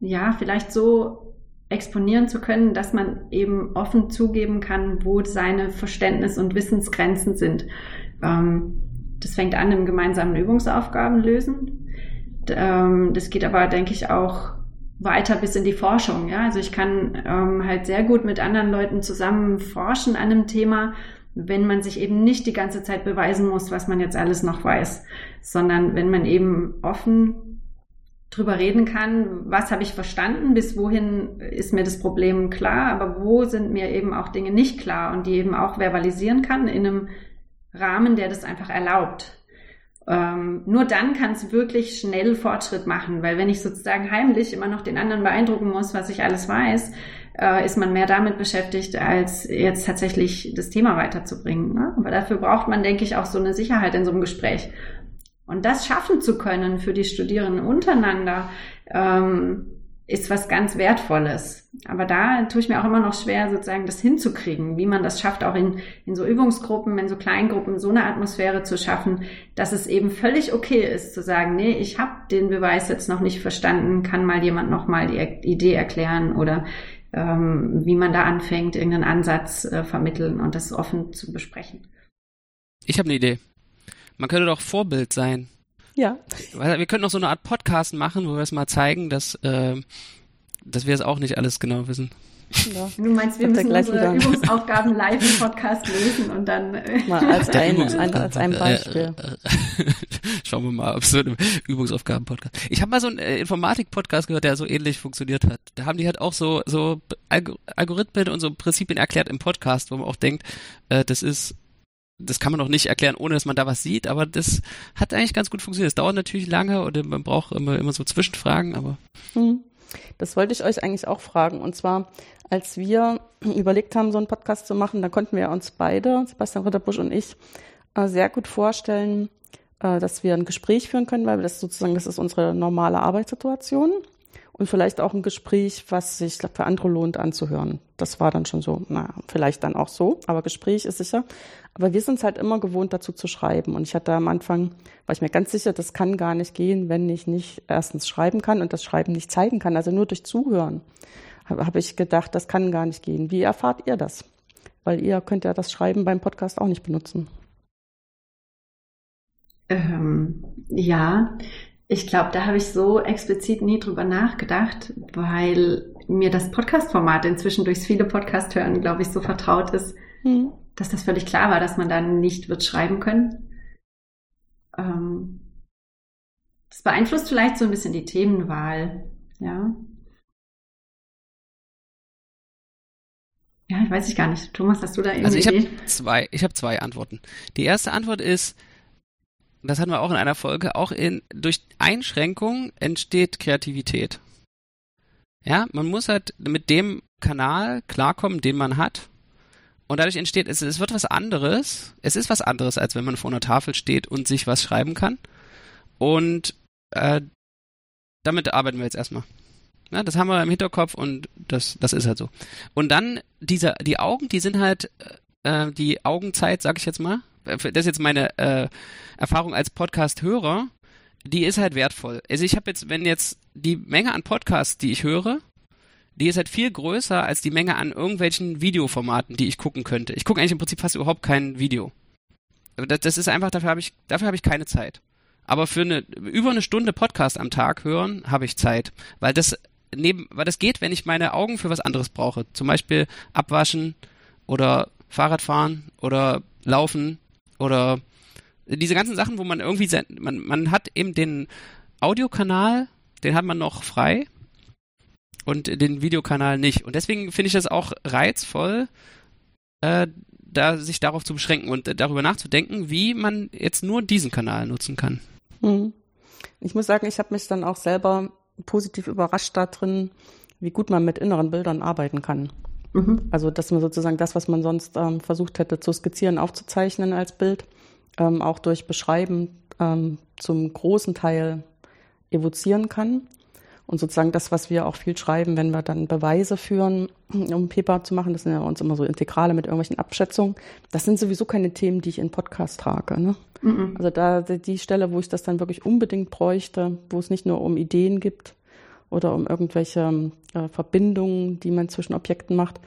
ja vielleicht so exponieren zu können, dass man eben offen zugeben kann, wo seine Verständnis- und Wissensgrenzen sind. Ähm, das fängt an im gemeinsamen Übungsaufgaben lösen. Ähm, das geht aber, denke ich, auch weiter bis in die Forschung. Ja? Also ich kann ähm, halt sehr gut mit anderen Leuten zusammen forschen an einem Thema, wenn man sich eben nicht die ganze Zeit beweisen muss, was man jetzt alles noch weiß, sondern wenn man eben offen drüber reden kann, was habe ich verstanden, bis wohin ist mir das Problem klar, aber wo sind mir eben auch Dinge nicht klar und die eben auch verbalisieren kann in einem Rahmen, der das einfach erlaubt. Ähm, nur dann kann es wirklich schnell Fortschritt machen, weil wenn ich sozusagen heimlich immer noch den anderen beeindrucken muss, was ich alles weiß, äh, ist man mehr damit beschäftigt, als jetzt tatsächlich das Thema weiterzubringen. Ne? Aber dafür braucht man, denke ich, auch so eine Sicherheit in so einem Gespräch. Und das schaffen zu können für die Studierenden untereinander, ähm, ist was ganz Wertvolles. Aber da tue ich mir auch immer noch schwer, sozusagen das hinzukriegen, wie man das schafft, auch in, in so Übungsgruppen, in so Kleingruppen, so eine Atmosphäre zu schaffen, dass es eben völlig okay ist zu sagen, nee, ich habe den Beweis jetzt noch nicht verstanden, kann mal jemand noch mal die Idee erklären oder ähm, wie man da anfängt, irgendeinen Ansatz äh, vermitteln und das offen zu besprechen. Ich habe eine Idee. Man könnte doch Vorbild sein. Ja. Wir könnten noch so eine Art Podcast machen, wo wir es mal zeigen, dass, äh, dass wir es auch nicht alles genau wissen. Ja. Du meinst, wir müssen unsere wieder. Übungsaufgaben live im Podcast lösen und dann äh mal als ein, ein, als ein Beispiel. Schauen wir mal, ob so ein Übungsaufgaben-Podcast. Ich habe mal so einen äh, Informatik-Podcast gehört, der so ähnlich funktioniert hat. Da haben die halt auch so so Algorithmen und so Prinzipien erklärt im Podcast, wo man auch denkt, äh, das ist das kann man doch nicht erklären, ohne dass man da was sieht, aber das hat eigentlich ganz gut funktioniert. Es dauert natürlich lange und man braucht immer, immer so Zwischenfragen, aber. Hm. Das wollte ich euch eigentlich auch fragen. Und zwar, als wir überlegt haben, so einen Podcast zu machen, da konnten wir uns beide, Sebastian Ritterbusch und ich, äh, sehr gut vorstellen, äh, dass wir ein Gespräch führen können, weil das sozusagen, das ist unsere normale Arbeitssituation und vielleicht auch ein Gespräch, was sich für andere lohnt anzuhören. Das war dann schon so, na, vielleicht dann auch so, aber Gespräch ist sicher. Aber wir sind es halt immer gewohnt, dazu zu schreiben. Und ich hatte am Anfang, war ich mir ganz sicher, das kann gar nicht gehen, wenn ich nicht erstens schreiben kann und das Schreiben nicht zeigen kann, also nur durch Zuhören. Habe hab ich gedacht, das kann gar nicht gehen. Wie erfahrt ihr das? Weil ihr könnt ja das Schreiben beim Podcast auch nicht benutzen. Ähm, ja, ich glaube, da habe ich so explizit nie drüber nachgedacht, weil mir das Podcast-Format inzwischen durchs viele Podcast hören, glaube ich, so vertraut ist, hm. dass das völlig klar war, dass man dann nicht wird schreiben können. Ähm, das beeinflusst vielleicht so ein bisschen die Themenwahl, ja. Ja, ich weiß ich gar nicht. Thomas, hast du da irgendwie? Also ich habe zwei, ich habe zwei Antworten. Die erste Antwort ist, das hatten wir auch in einer Folge, auch in, durch Einschränkung entsteht Kreativität. Ja, man muss halt mit dem Kanal klarkommen, den man hat. Und dadurch entsteht, es, es wird was anderes. Es ist was anderes, als wenn man vor einer Tafel steht und sich was schreiben kann. Und äh, damit arbeiten wir jetzt erstmal. Ja, das haben wir im Hinterkopf und das, das ist halt so. Und dann diese, die Augen, die sind halt äh, die Augenzeit, sag ich jetzt mal, das ist jetzt meine äh, Erfahrung als Podcast-Hörer, die ist halt wertvoll. Also ich habe jetzt, wenn jetzt die Menge an Podcasts, die ich höre, die ist halt viel größer als die Menge an irgendwelchen Videoformaten, die ich gucken könnte. Ich gucke eigentlich im Prinzip fast überhaupt kein Video. Das, das ist einfach, dafür habe ich, dafür ich keine Zeit. Aber für eine, über eine Stunde Podcast am Tag hören, habe ich Zeit. Weil das neben, weil das geht, wenn ich meine Augen für was anderes brauche. Zum Beispiel abwaschen oder Fahrradfahren oder laufen oder diese ganzen Sachen, wo man irgendwie sein, man, man hat eben den Audiokanal, den hat man noch frei und den Videokanal nicht. Und deswegen finde ich das auch reizvoll, äh, da sich darauf zu beschränken und äh, darüber nachzudenken, wie man jetzt nur diesen Kanal nutzen kann. Mhm. Ich muss sagen, ich habe mich dann auch selber positiv überrascht darin, wie gut man mit inneren Bildern arbeiten kann. Mhm. Also, dass man sozusagen das, was man sonst ähm, versucht hätte zu skizzieren, aufzuzeichnen als Bild, ähm, auch durch Beschreiben ähm, zum großen Teil evozieren kann. Und sozusagen das, was wir auch viel schreiben, wenn wir dann Beweise führen, um Paper zu machen, das sind ja uns immer so Integrale mit irgendwelchen Abschätzungen. Das sind sowieso keine Themen, die ich in Podcast trage. Ne? Mhm. Also da die Stelle, wo ich das dann wirklich unbedingt bräuchte, wo es nicht nur um Ideen gibt oder um irgendwelche äh, Verbindungen, die man zwischen Objekten macht,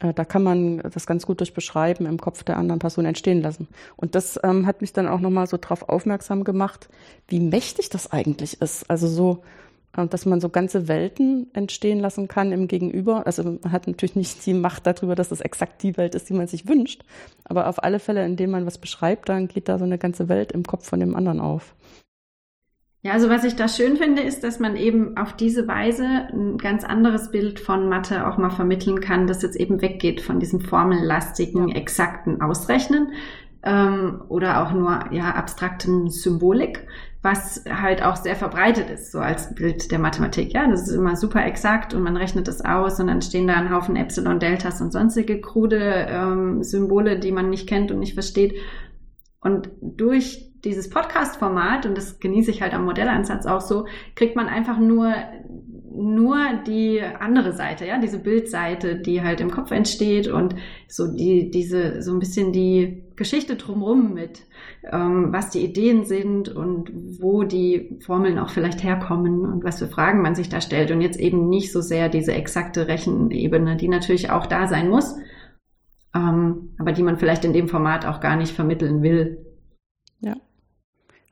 äh, da kann man das ganz gut durch Beschreiben im Kopf der anderen Person entstehen lassen. Und das ähm, hat mich dann auch nochmal so darauf aufmerksam gemacht, wie mächtig das eigentlich ist. Also so, äh, dass man so ganze Welten entstehen lassen kann im Gegenüber. Also man hat natürlich nicht die Macht darüber, dass es exakt die Welt ist, die man sich wünscht. Aber auf alle Fälle, indem man was beschreibt, dann geht da so eine ganze Welt im Kopf von dem anderen auf. Ja, also was ich da schön finde, ist, dass man eben auf diese Weise ein ganz anderes Bild von Mathe auch mal vermitteln kann, das jetzt eben weggeht von diesem formellastigen, exakten Ausrechnen ähm, oder auch nur ja abstrakten Symbolik, was halt auch sehr verbreitet ist, so als Bild der Mathematik. Ja, das ist immer super exakt und man rechnet das aus und dann stehen da ein Haufen Epsilon, Deltas und sonstige krude ähm, Symbole, die man nicht kennt und nicht versteht. Und durch dieses Podcast-Format, und das genieße ich halt am Modellansatz auch so, kriegt man einfach nur, nur die andere Seite, ja, diese Bildseite, die halt im Kopf entsteht und so die, diese, so ein bisschen die Geschichte drumrum mit, ähm, was die Ideen sind und wo die Formeln auch vielleicht herkommen und was für Fragen man sich da stellt und jetzt eben nicht so sehr diese exakte Rechenebene, die natürlich auch da sein muss, ähm, aber die man vielleicht in dem Format auch gar nicht vermitteln will. Ja.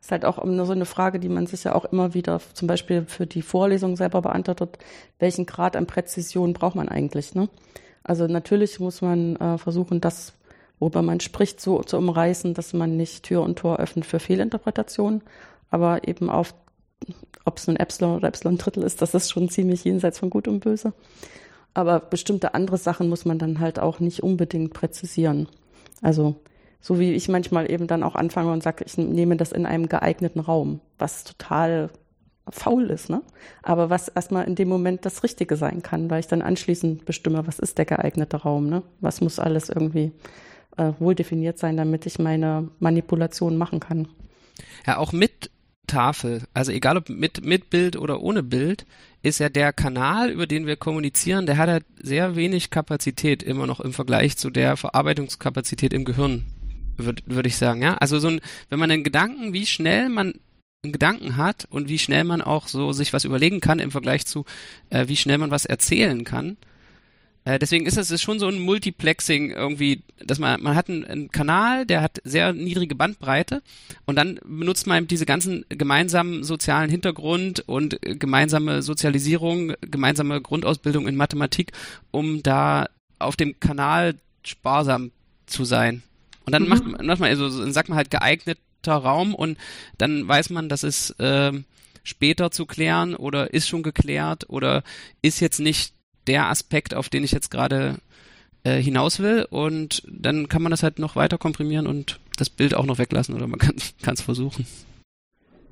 Ist halt auch so eine Frage, die man sich ja auch immer wieder zum Beispiel für die Vorlesung selber beantwortet. Welchen Grad an Präzision braucht man eigentlich? Ne? Also natürlich muss man äh, versuchen, das, worüber man spricht, so zu umreißen, dass man nicht Tür und Tor öffnet für Fehlinterpretationen, aber eben auf, ob es nun Epsilon oder Epsilon Drittel ist, das ist schon ziemlich jenseits von Gut und Böse. Aber bestimmte andere Sachen muss man dann halt auch nicht unbedingt präzisieren. Also so wie ich manchmal eben dann auch anfange und sage, ich nehme das in einem geeigneten Raum, was total faul ist, ne? Aber was erstmal in dem Moment das Richtige sein kann, weil ich dann anschließend bestimme, was ist der geeignete Raum, ne? Was muss alles irgendwie äh, wohl definiert sein, damit ich meine Manipulation machen kann. Ja, auch mit Tafel, also egal ob mit, mit Bild oder ohne Bild, ist ja der Kanal, über den wir kommunizieren, der hat halt sehr wenig Kapazität immer noch im Vergleich zu der Verarbeitungskapazität im Gehirn würde würd ich sagen, ja. Also so ein, wenn man einen Gedanken, wie schnell man einen Gedanken hat und wie schnell man auch so sich was überlegen kann im Vergleich zu, äh, wie schnell man was erzählen kann. Äh, deswegen ist es ist schon so ein Multiplexing irgendwie, dass man, man hat einen, einen, Kanal, der hat sehr niedrige Bandbreite und dann benutzt man diese ganzen gemeinsamen sozialen Hintergrund und gemeinsame Sozialisierung, gemeinsame Grundausbildung in Mathematik, um da auf dem Kanal sparsam zu sein. Und dann mhm. macht, macht man, also dann sagt man halt geeigneter Raum und dann weiß man, das ist äh, später zu klären oder ist schon geklärt oder ist jetzt nicht der Aspekt, auf den ich jetzt gerade äh, hinaus will und dann kann man das halt noch weiter komprimieren und das Bild auch noch weglassen oder man kann es versuchen.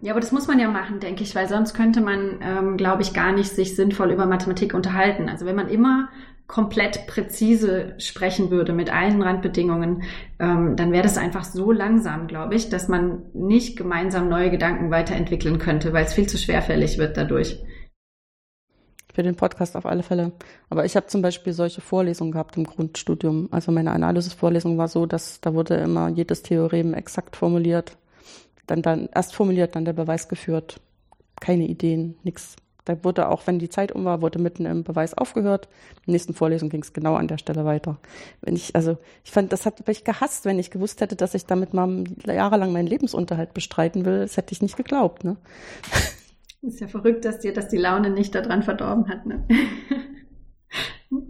Ja, aber das muss man ja machen, denke ich, weil sonst könnte man, ähm, glaube ich, gar nicht sich sinnvoll über Mathematik unterhalten. Also wenn man immer komplett präzise sprechen würde mit allen Randbedingungen, ähm, dann wäre das einfach so langsam, glaube ich, dass man nicht gemeinsam neue Gedanken weiterentwickeln könnte, weil es viel zu schwerfällig wird dadurch. Für den Podcast auf alle Fälle. Aber ich habe zum Beispiel solche Vorlesungen gehabt im Grundstudium. Also meine Analysisvorlesung war so, dass da wurde immer jedes Theorem exakt formuliert. Dann, dann erst formuliert, dann der Beweis geführt. Keine Ideen, nichts. Da wurde auch, wenn die Zeit um war, wurde mitten im Beweis aufgehört. In der nächsten Vorlesung ging es genau an der Stelle weiter. Wenn ich, also ich fand, das hat ich gehasst, wenn ich gewusst hätte, dass ich damit mal jahrelang meinen Lebensunterhalt bestreiten will. Das hätte ich nicht geglaubt, ne? Ist ja verrückt, dass dir das die Laune nicht daran verdorben hat, ne?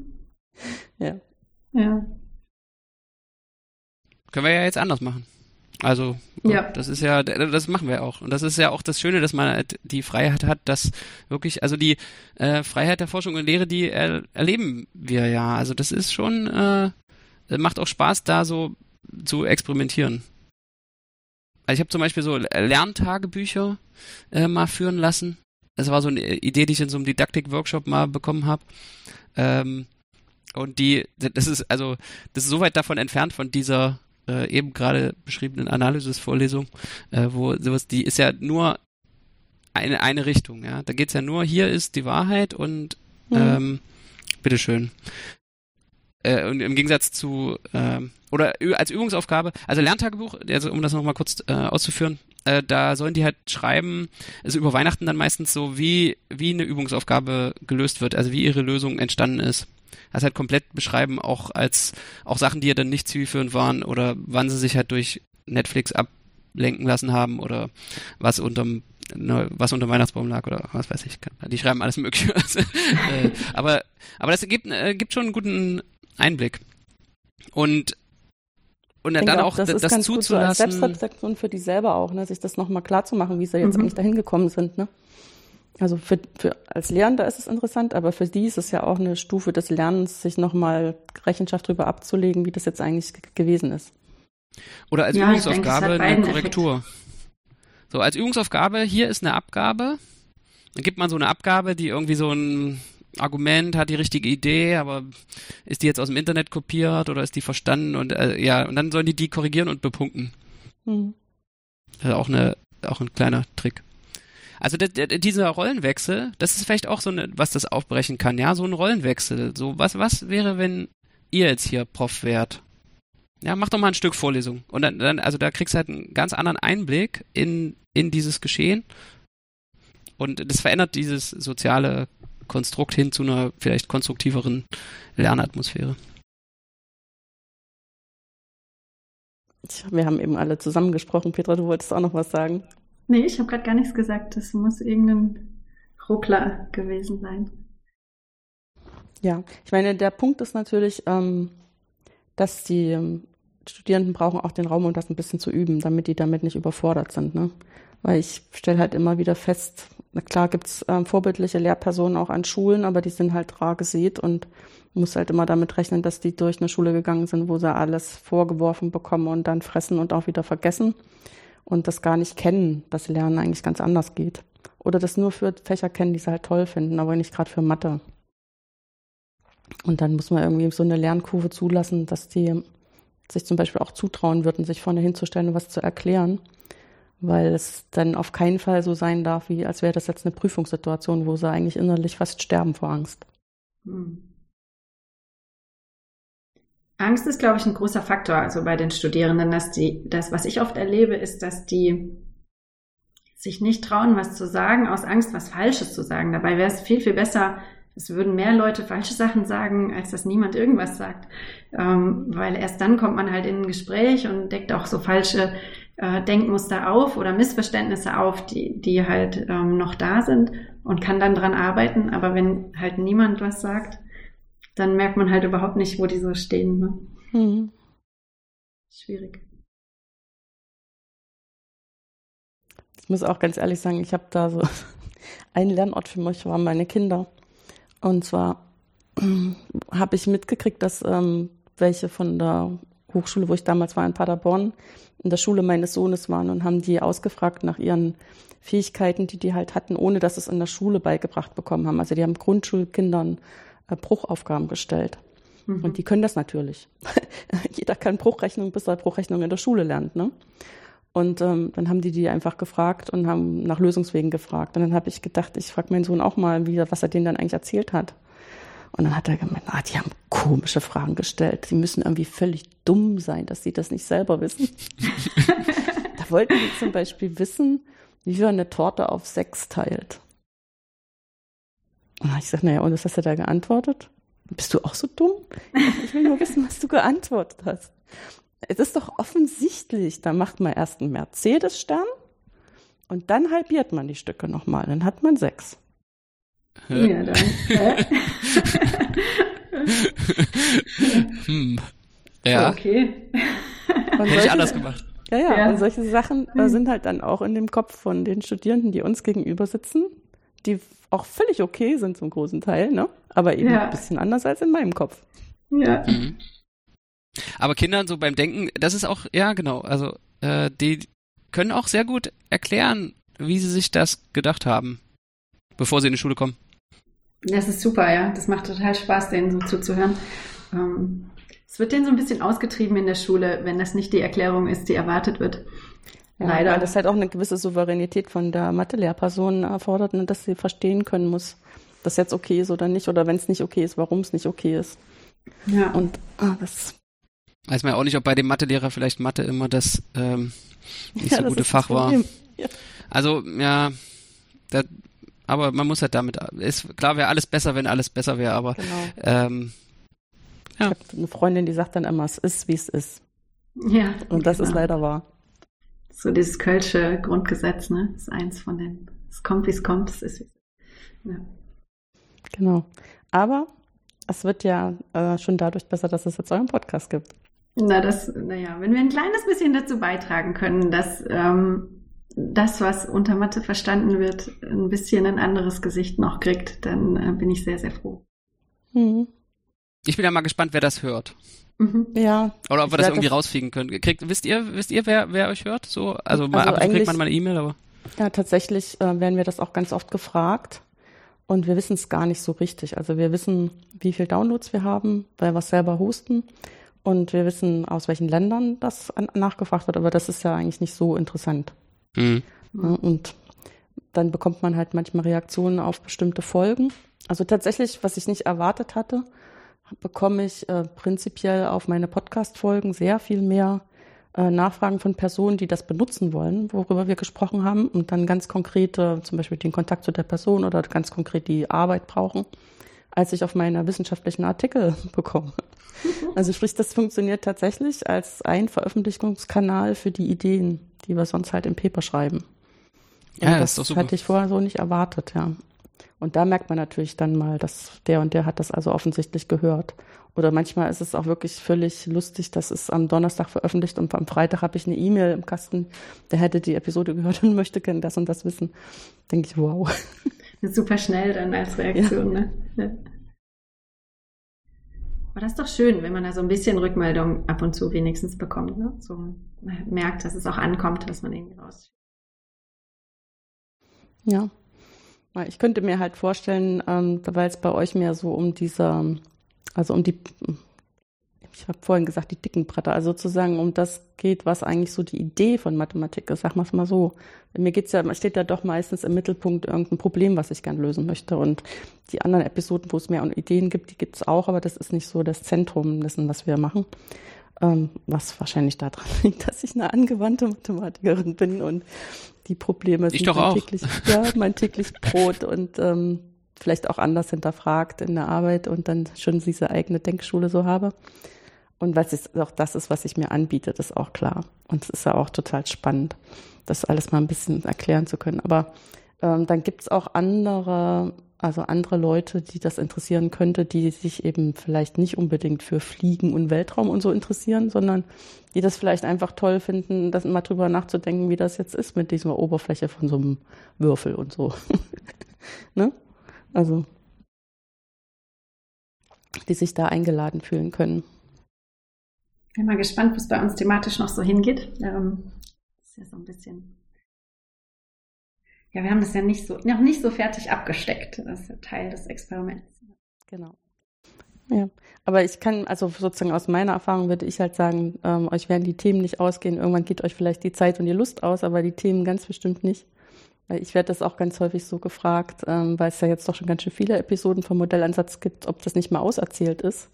ja. Ja. Können wir ja jetzt anders machen. Also, ja. das ist ja, das machen wir auch. Und das ist ja auch das Schöne, dass man halt die Freiheit hat, dass wirklich, also die äh, Freiheit der Forschung und Lehre, die er, erleben wir ja. Also das ist schon, äh, macht auch Spaß, da so zu experimentieren. Also ich habe zum Beispiel so Lerntagebücher äh, mal führen lassen. Das war so eine Idee, die ich in so einem Didaktik-Workshop mal bekommen habe. Ähm, und die, das ist also, das ist so weit davon entfernt von dieser äh, eben gerade beschriebenen Analysis-Vorlesung, äh, wo sowas, die ist ja nur eine, eine Richtung, ja. Da geht's ja nur, hier ist die Wahrheit und mhm. ähm, bitteschön. Äh, und im Gegensatz zu, ähm, oder als Übungsaufgabe, also Lerntagebuch, also um das nochmal kurz äh, auszuführen, äh, da sollen die halt schreiben, also über Weihnachten dann meistens so, wie, wie eine Übungsaufgabe gelöst wird, also wie ihre Lösung entstanden ist das halt komplett beschreiben, auch als auch Sachen, die ja dann nicht zielführend waren oder wann sie sich halt durch Netflix ablenken lassen haben oder was unterm ne, was unter Weihnachtsbaum lag oder was weiß ich. Die schreiben alles Mögliche. äh, aber aber das gibt äh, gibt schon einen guten Einblick und und dann auch, auch das, das, das zuzulassen. So als Selbstreflexion für die selber auch, ne, sich das nochmal klar zu machen, wie sie jetzt mhm. eigentlich dahin gekommen sind. Ne? Also für, für als Lehrender ist es interessant, aber für die ist es ja auch eine Stufe des Lernens, sich nochmal Rechenschaft darüber abzulegen, wie das jetzt eigentlich gewesen ist. Oder als ja, Übungsaufgabe denke, eine Korrektur. Effekt. So, als Übungsaufgabe, hier ist eine Abgabe. Dann gibt man so eine Abgabe, die irgendwie so ein Argument, hat die richtige Idee, aber ist die jetzt aus dem Internet kopiert oder ist die verstanden und äh, ja, und dann sollen die die korrigieren und bepunkten. Mhm. Das ist auch eine, auch ein kleiner Trick. Also der, der, dieser Rollenwechsel, das ist vielleicht auch so eine, was das aufbrechen kann, ja, so ein Rollenwechsel. So, was, was wäre, wenn ihr jetzt hier Prof wärt? Ja, mach doch mal ein Stück Vorlesung. Und dann, dann, also da kriegst du halt einen ganz anderen Einblick in, in dieses Geschehen. Und das verändert dieses soziale Konstrukt hin zu einer vielleicht konstruktiveren Lernatmosphäre. Wir haben eben alle zusammengesprochen. Petra, du wolltest auch noch was sagen. Nee, ich habe gerade gar nichts gesagt. Das muss irgendein Ruckler gewesen sein. Ja, ich meine, der Punkt ist natürlich, ähm, dass die ähm, Studierenden brauchen auch den Raum, um das ein bisschen zu üben, damit die damit nicht überfordert sind. Ne? Weil ich stelle halt immer wieder fest, na klar gibt's ähm, vorbildliche Lehrpersonen auch an Schulen, aber die sind halt rar gesät und muss halt immer damit rechnen, dass die durch eine Schule gegangen sind, wo sie alles vorgeworfen bekommen und dann fressen und auch wieder vergessen und das gar nicht kennen, dass Lernen eigentlich ganz anders geht. Oder das nur für Fächer kennen, die sie halt toll finden, aber nicht gerade für Mathe. Und dann muss man irgendwie so eine Lernkurve zulassen, dass die sich zum Beispiel auch zutrauen würden, sich vorne hinzustellen und was zu erklären. Weil es dann auf keinen Fall so sein darf, wie als wäre das jetzt eine Prüfungssituation, wo sie eigentlich innerlich fast sterben vor Angst. Hm. Angst ist, glaube ich, ein großer Faktor, also bei den Studierenden, dass die, das, was ich oft erlebe, ist, dass die sich nicht trauen, was zu sagen, aus Angst, was Falsches zu sagen. Dabei wäre es viel, viel besser, es würden mehr Leute falsche Sachen sagen, als dass niemand irgendwas sagt. Ähm, weil erst dann kommt man halt in ein Gespräch und deckt auch so falsche äh, Denkmuster auf oder Missverständnisse auf, die, die halt ähm, noch da sind und kann dann dran arbeiten. Aber wenn halt niemand was sagt, dann merkt man halt überhaupt nicht, wo die so stehen. Ne? Mhm. Schwierig. Ich muss auch ganz ehrlich sagen, ich habe da so ein Lernort für mich waren meine Kinder. Und zwar habe ich mitgekriegt, dass ähm, welche von der Hochschule, wo ich damals war in Paderborn, in der Schule meines Sohnes waren und haben die ausgefragt nach ihren Fähigkeiten, die die halt hatten, ohne dass es in der Schule beigebracht bekommen haben. Also die haben Grundschulkindern Bruchaufgaben gestellt. Mhm. Und die können das natürlich. Jeder kann Bruchrechnung, bis er Bruchrechnung in der Schule lernt. Ne? Und ähm, dann haben die die einfach gefragt und haben nach Lösungswegen gefragt. Und dann habe ich gedacht, ich frage meinen Sohn auch mal, wie, was er denen dann eigentlich erzählt hat. Und dann hat er gemeint, ah, die haben komische Fragen gestellt. Sie müssen irgendwie völlig dumm sein, dass sie das nicht selber wissen. da wollten die zum Beispiel wissen, wie man eine Torte auf sechs teilt. Und ich sagte, naja, und was hast du da geantwortet? Bist du auch so dumm? Ich will nur wissen, was du geantwortet hast. Es ist doch offensichtlich, da macht man erst einen Mercedes-Stern und dann halbiert man die Stücke nochmal. Dann hat man sechs. Ja, dann. hm. Ja. Okay. Hätte ich anders gemacht. Ja, ja, ja. Und solche Sachen äh, sind halt dann auch in dem Kopf von den Studierenden, die uns gegenüber sitzen, die auch völlig okay sind zum großen Teil, ne? Aber eben ja. ein bisschen anders als in meinem Kopf. Ja. Mhm. Aber Kindern so beim Denken, das ist auch, ja genau, also äh, die können auch sehr gut erklären, wie sie sich das gedacht haben, bevor sie in die Schule kommen. Das ist super, ja. Das macht total Spaß, denen so zuzuhören. Ähm, es wird denen so ein bisschen ausgetrieben in der Schule, wenn das nicht die Erklärung ist, die erwartet wird. Ja, Leider. Weil das halt auch eine gewisse Souveränität von der Mathe-Lehrperson erfordert, ne, dass sie verstehen können muss, dass jetzt okay ist oder nicht, oder wenn es nicht okay ist, warum es nicht okay ist. Ja. Und ah, das. Weiß man ja auch nicht, ob bei dem Mathelehrer vielleicht Mathe immer das ähm, nicht ja, so gute Fach war. Ja. Also, ja, da, aber man muss halt damit, ist, klar wäre alles besser, wenn alles besser wäre, aber genau. ähm, ja. Ich habe eine Freundin, die sagt dann immer, es ist, wie es ist. Ja. Und das genau. ist leider wahr so dieses Kölsche Grundgesetz, ne? Das ist eins von den. Es kommt, wie es kommt, es ist, wie es ist. Ja. Genau. Aber es wird ja äh, schon dadurch besser, dass es jetzt euren Podcast gibt. Na, das, naja, wenn wir ein kleines bisschen dazu beitragen können, dass ähm, das, was unter Mathe verstanden wird, ein bisschen ein anderes Gesicht noch kriegt, dann äh, bin ich sehr, sehr froh. Mhm. Ich bin ja mal gespannt, wer das hört. Mhm. Ja. Oder ob wir das irgendwie das rausfiegen können. Kriegt, wisst ihr, wisst ihr, wer, wer euch hört? So, also, also mal, ab und kriegt man mal eine E-Mail, aber. Ja, tatsächlich äh, werden wir das auch ganz oft gefragt. Und wir wissen es gar nicht so richtig. Also wir wissen, wie viel Downloads wir haben, weil wir es selber hosten. Und wir wissen, aus welchen Ländern das nachgefragt wird, aber das ist ja eigentlich nicht so interessant. Mhm. Ja, und dann bekommt man halt manchmal Reaktionen auf bestimmte Folgen. Also tatsächlich, was ich nicht erwartet hatte, bekomme ich äh, prinzipiell auf meine Podcast-Folgen sehr viel mehr äh, Nachfragen von Personen, die das benutzen wollen, worüber wir gesprochen haben und dann ganz konkrete, zum Beispiel den Kontakt zu der Person oder ganz konkret die Arbeit brauchen, als ich auf meine wissenschaftlichen Artikel bekomme. Also sprich, das funktioniert tatsächlich als ein Veröffentlichungskanal für die Ideen, die wir sonst halt im Paper schreiben. Ja, das, das hatte ich vorher so nicht erwartet, ja. Und da merkt man natürlich dann mal, dass der und der hat das also offensichtlich gehört. Oder manchmal ist es auch wirklich völlig lustig, dass es am Donnerstag veröffentlicht und am Freitag habe ich eine E-Mail im Kasten, der hätte die Episode gehört und möchte gerne das und das wissen. Denke ich, wow. Super schnell dann als Reaktion, ja. ne? Ja. Aber das ist doch schön, wenn man da so ein bisschen Rückmeldung ab und zu wenigstens bekommt. Ne? So merkt, dass es auch ankommt, dass man irgendwie raus. Ja. Ich könnte mir halt vorstellen, ähm, weil es bei euch mehr so um diese, also um die ich habe vorhin gesagt, die dicken Bretter, also sozusagen um das geht, was eigentlich so die Idee von Mathematik ist, sagen wir es mal so. Mir geht's ja, steht ja doch meistens im Mittelpunkt irgendein Problem, was ich gern lösen möchte. Und die anderen Episoden, wo es mehr um Ideen gibt, die gibt es auch, aber das ist nicht so das Zentrum dessen, was wir machen. Ähm, was wahrscheinlich daran liegt, dass ich eine angewandte Mathematikerin bin und die Probleme sind mein täglich, ja, mein täglich Brot und ähm, vielleicht auch anders hinterfragt in der Arbeit und dann schon diese eigene Denkschule so habe. Und weil es auch das ist, was ich mir anbiete, das ist auch klar. Und es ist ja auch total spannend, das alles mal ein bisschen erklären zu können. Aber ähm, dann gibt es auch andere, also andere Leute, die das interessieren könnte, die sich eben vielleicht nicht unbedingt für Fliegen und Weltraum und so interessieren, sondern die das vielleicht einfach toll finden, das mal drüber nachzudenken, wie das jetzt ist mit dieser Oberfläche von so einem Würfel und so. ne? Also, die sich da eingeladen fühlen können. Bin mal gespannt, was bei uns thematisch noch so hingeht. Ähm, ist ja so ein bisschen. Ja, wir haben das ja nicht so, noch nicht so fertig abgesteckt. Das ist ja Teil des Experiments. Genau. Ja, aber ich kann, also sozusagen aus meiner Erfahrung würde ich halt sagen, ähm, euch werden die Themen nicht ausgehen. Irgendwann geht euch vielleicht die Zeit und die Lust aus, aber die Themen ganz bestimmt nicht. Weil ich werde das auch ganz häufig so gefragt, ähm, weil es ja jetzt doch schon ganz schön viele Episoden vom Modellansatz gibt, ob das nicht mal auserzählt ist.